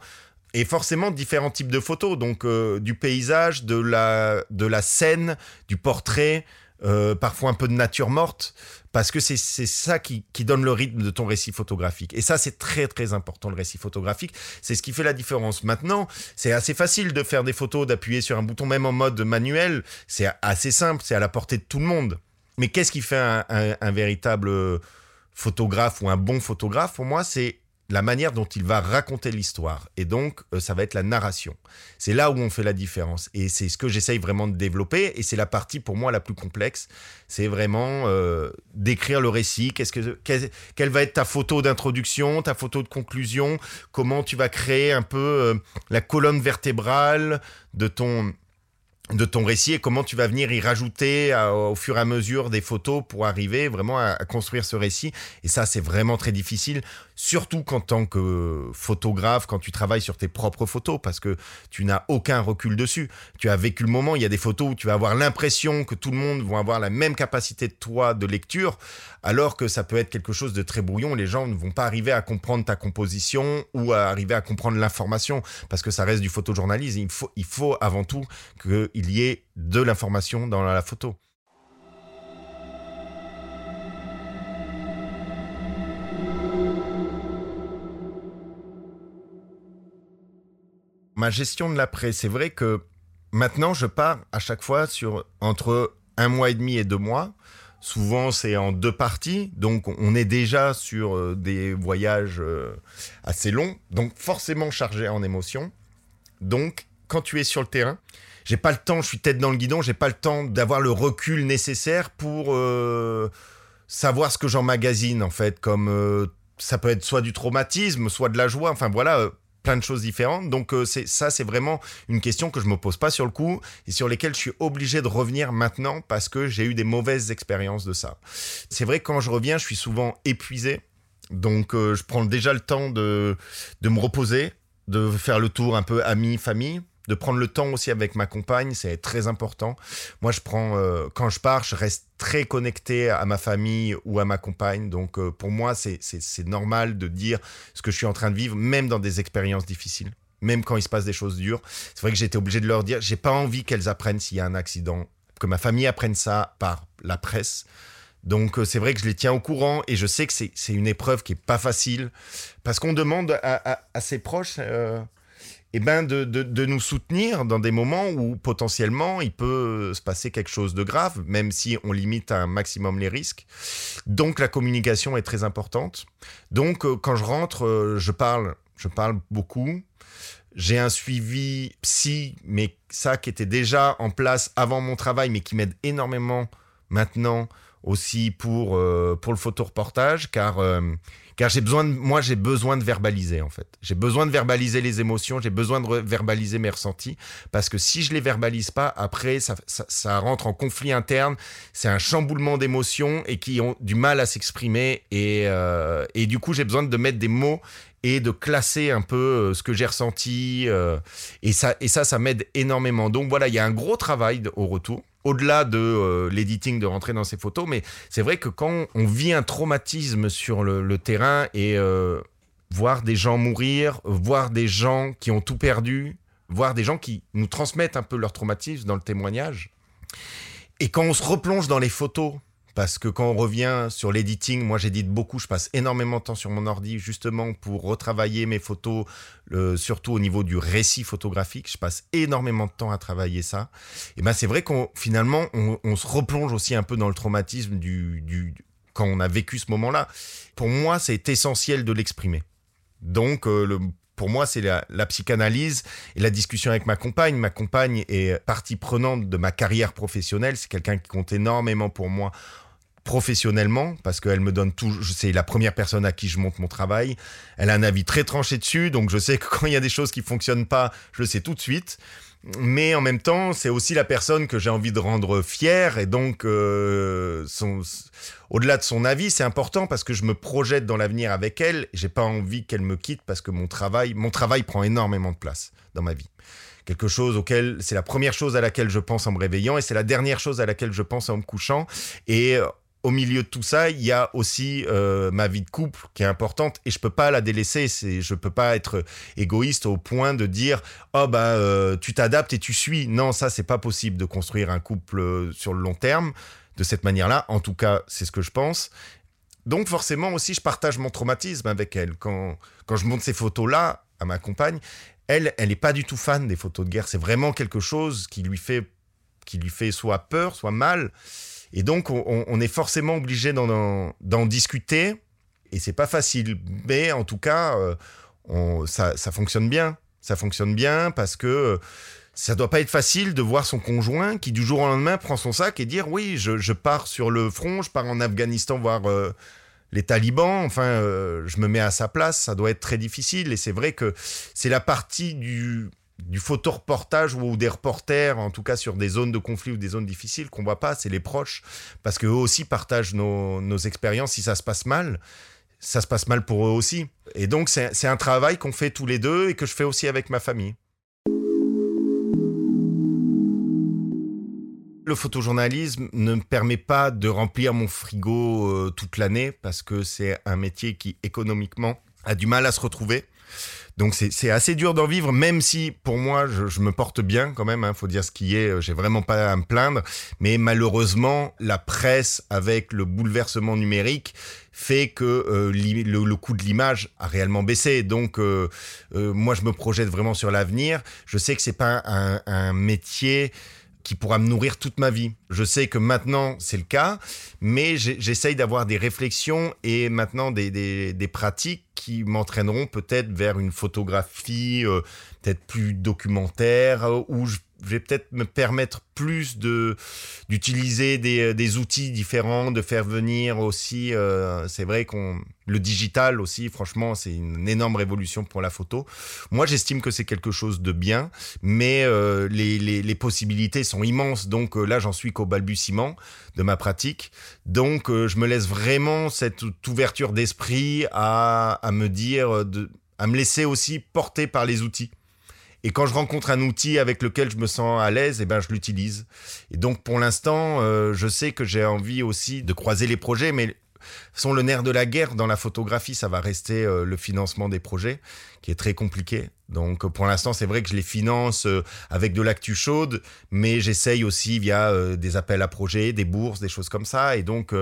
et forcément différents types de photos. Donc, euh, du paysage, de la, de la scène, du portrait, euh, parfois un peu de nature morte, parce que c'est ça qui, qui, donne le rythme de ton récit photographique. Et ça, c'est très très important, le récit photographique. C'est ce qui fait la différence. Maintenant, c'est assez facile de faire des photos, d'appuyer sur un bouton, même en mode manuel. C'est assez simple, c'est à la portée de tout le monde. Mais qu'est-ce qui fait un, un, un véritable photographe ou un bon photographe Pour moi, c'est la manière dont il va raconter l'histoire. Et donc, euh, ça va être la narration. C'est là où on fait la différence. Et c'est ce que j'essaye vraiment de développer. Et c'est la partie, pour moi, la plus complexe. C'est vraiment euh, d'écrire le récit. Qu'est-ce que, quelle va être ta photo d'introduction, ta photo de conclusion? Comment tu vas créer un peu euh, la colonne vertébrale de ton de ton récit et comment tu vas venir y rajouter au fur et à mesure des photos pour arriver vraiment à, construire ce récit. Et ça, c'est vraiment très difficile, surtout qu'en tant que photographe, quand tu travailles sur tes propres photos, parce que tu n'as aucun recul dessus. Tu as vécu le moment, il y a des photos où tu vas avoir l'impression que tout le monde va avoir la même capacité de toi de lecture, alors que ça peut être quelque chose de très brouillon. Les gens ne vont pas arriver à comprendre ta composition ou à arriver à comprendre l'information, parce que ça reste du photojournalisme. Il faut, il faut avant tout que il y ait de l'information dans la photo. Ma gestion de l'après, c'est vrai que maintenant je pars à chaque fois sur entre un mois et demi et deux mois. Souvent c'est en deux parties, donc on est déjà sur euh, des voyages euh, assez longs, donc forcément chargés en émotions. Donc quand tu es sur le terrain, j'ai pas le temps, je suis tête dans le guidon, j'ai pas le temps d'avoir le recul nécessaire pour euh, savoir ce que j'emmagasine en fait, comme euh, ça peut être soit du traumatisme, soit de la joie, enfin voilà, euh, plein de choses différentes. Donc c'est ça, c'est vraiment une question que je me pose pas sur le coup et sur lesquelles je suis obligé de revenir maintenant parce que j'ai eu des mauvaises expériences de ça. C'est vrai que quand je reviens, je suis souvent épuisé. Donc je prends déjà le temps de, de me reposer, de faire le tour un peu amis, famille de prendre le temps aussi avec ma compagne, c'est très important. Moi, je prends euh, quand je pars, je reste très connecté à ma famille ou à ma compagne. Donc, euh, pour moi, c'est normal de dire ce que je suis en train de vivre, même dans des expériences difficiles, même quand il se passe des choses dures. C'est vrai que j'étais obligé de leur dire, j'ai pas envie qu'elles apprennent s'il y a un accident, que ma famille apprenne ça par la presse. Donc euh, c'est vrai que je les tiens au courant et je sais que c'est une épreuve qui est pas facile parce qu'on demande à, ses proches eh ben de, de, nous soutenir dans des moments où potentiellement il peut se passer quelque chose de grave, même si on limite un maximum les risques. Donc la communication est très importante. Donc euh, quand je rentre, euh, je parle, je parle beaucoup. J'ai un suivi psy, mais ça qui était déjà en place avant mon travail, mais qui m'aide énormément maintenant aussi pour, euh, pour le photoreportage, car car j'ai besoin de, moi j'ai besoin de verbaliser en fait. J'ai besoin de verbaliser les émotions, j'ai besoin de verbaliser mes ressentis parce que si je les verbalise pas, après ça, ça, rentre en conflit interne. C'est un chamboulement d'émotions et qui ont du mal à s'exprimer et, euh, et du coup j'ai besoin de mettre des mots et de classer un peu euh, ce que j'ai ressenti euh, et ça et ça ça m'aide énormément. Donc voilà, il y a un gros travail au retour au-delà de euh, l'editing, de rentrer dans ces photos, mais c'est vrai que quand on vit un traumatisme sur le, terrain et euh, voir des gens mourir, voir des gens qui ont tout perdu, voir des gens qui nous transmettent un peu leur traumatisme dans le témoignage, et quand on se replonge dans les photos parce que quand on revient sur l'editing, moi j'édite beaucoup, je passe énormément de temps sur mon ordi justement pour retravailler mes photos, surtout au niveau du récit photographique. Je passe énormément de temps à travailler ça. Et ben c'est vrai qu'on finalement on, se replonge aussi un peu dans le traumatisme du, quand on a vécu ce moment-là. Pour moi, c'est essentiel de l'exprimer. Donc, euh, le, pour moi, c'est la, psychanalyse et la discussion avec ma compagne. Ma compagne est partie prenante de ma carrière professionnelle. C'est quelqu'un qui compte énormément pour moi professionnellement parce qu'elle me donne tout c'est la première personne à qui je montre mon travail elle a un avis très tranché dessus donc je sais que quand il y a des choses qui fonctionnent pas je le sais tout de suite mais en même temps, c'est aussi la personne que j'ai envie de rendre fière et donc euh, au-delà de son avis, c'est important parce que je me projette dans l'avenir avec elle. J'ai pas envie qu'elle me quitte parce que mon travail, mon travail prend énormément de place dans ma vie. Quelque chose auquel c'est la première chose à laquelle je pense en me réveillant et c'est la dernière chose à laquelle je pense en me couchant. Et au milieu de tout ça, il y a aussi euh, ma vie de couple qui est importante et je peux pas la délaisser. C'est, je peux pas être égoïste au point de dire oh bah euh, tu t'adaptes et tu suis. Non, ça c'est pas possible de construire un couple euh, sur le long terme de cette manière-là. En tout cas, c'est ce que je pense. Donc forcément aussi, je partage mon traumatisme avec elle quand quand je montre ces photos-là à ma compagne. Elle, elle n'est pas du tout fan des photos de guerre. C'est vraiment quelque chose qui lui fait qui lui fait soit peur, soit mal. Et donc, on, est forcément obligé d'en discuter. Et c'est pas facile. Mais en tout cas, euh, ça, fonctionne bien. Ça fonctionne bien parce que euh, ça doit pas être facile de voir son conjoint qui, du jour au lendemain, prend son sac et dire Oui, je, pars sur le front, je pars en Afghanistan voir. Euh, les talibans, enfin, je me mets à sa place, ça doit être très difficile. Et c'est vrai que c'est la partie du, du photoreportage ou des reporters, en tout cas sur des zones de conflit ou des zones difficiles, qu'on voit pas, c'est les proches, parce qu'eux aussi partagent nos, expériences. Si ça se passe mal, ça se passe mal pour eux aussi. Et donc c'est un travail qu'on fait tous les deux et que je fais aussi avec ma famille. Le photojournalisme ne me permet pas de remplir mon frigo euh, toute l'année parce que c'est un métier qui économiquement a du mal à se retrouver. Donc c'est assez dur d'en vivre, même si pour moi je, me porte bien quand même. Hein, faut dire ce qui est. Euh, j'ai vraiment pas à me plaindre, mais malheureusement la presse avec le bouleversement numérique fait que euh, le, coût de l'image a réellement baissé. Donc euh, moi je me projette vraiment sur l'avenir. Je sais que c'est pas un métier qui pourra me nourrir toute ma vie. Je sais que maintenant c'est le cas, mais j'essaye d'avoir des réflexions et maintenant des, des, pratiques qui m'entraîneront peut-être vers une photographie euh, peut-être plus documentaire, euh, où je je vais peut-être me permettre plus de d'utiliser des, euh, des, outils différents, de faire venir aussi. Euh, c'est vrai qu'on le digital aussi, franchement, c'est une énorme révolution pour la photo. Moi, j'estime que c'est quelque chose de bien, mais euh, les, les, les, possibilités sont immenses. Donc là, j'en suis qu'au balbutiement de ma pratique. Donc, je me laisse vraiment cette ouverture d'esprit à, à me dire, de, à me laisser aussi porter par les outils. Et quand je rencontre un outil avec lequel je me sens à l'aise, eh ben je l'utilise. Et donc pour l'instant, euh, je sais que j'ai envie aussi de croiser les projets, mais sont le nerf de la guerre dans la photographie, ça va rester euh, le financement des projets, qui est très compliqué. Donc pour l'instant, c'est vrai que je les finance euh, avec de l'actu chaude, mais j'essaye aussi via des appels à projets, des bourses, des choses comme ça. Et donc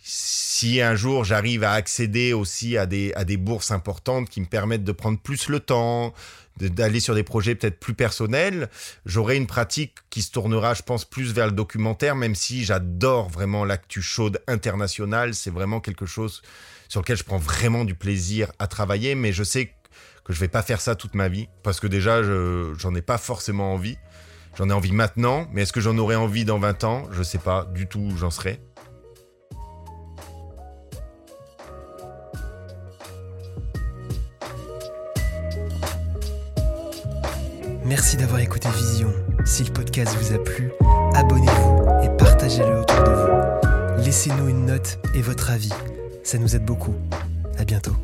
si un jour j'arrive à accéder aussi à des, à des bourses importantes qui me permettent de prendre plus le temps, d'aller sur des projets peut-être plus personnels, j'aurai une pratique qui se tournera, je pense, plus vers le documentaire, même si j'adore vraiment l'actu chaude internationale. C'est vraiment quelque chose sur lequel je prends vraiment du plaisir à travailler, mais je sais que je vais pas faire ça toute ma vie, parce que déjà, je, j'en ai pas forcément envie. J'en ai envie maintenant, mais est-ce que j'en aurai envie dans 20 ans? Je sais pas du tout où j'en serai. Merci d'avoir écouté Vision. Si le podcast vous a plu, abonnez-vous et partagez-le autour de vous. Laissez-nous une note et votre avis. Ça nous aide beaucoup. À bientôt.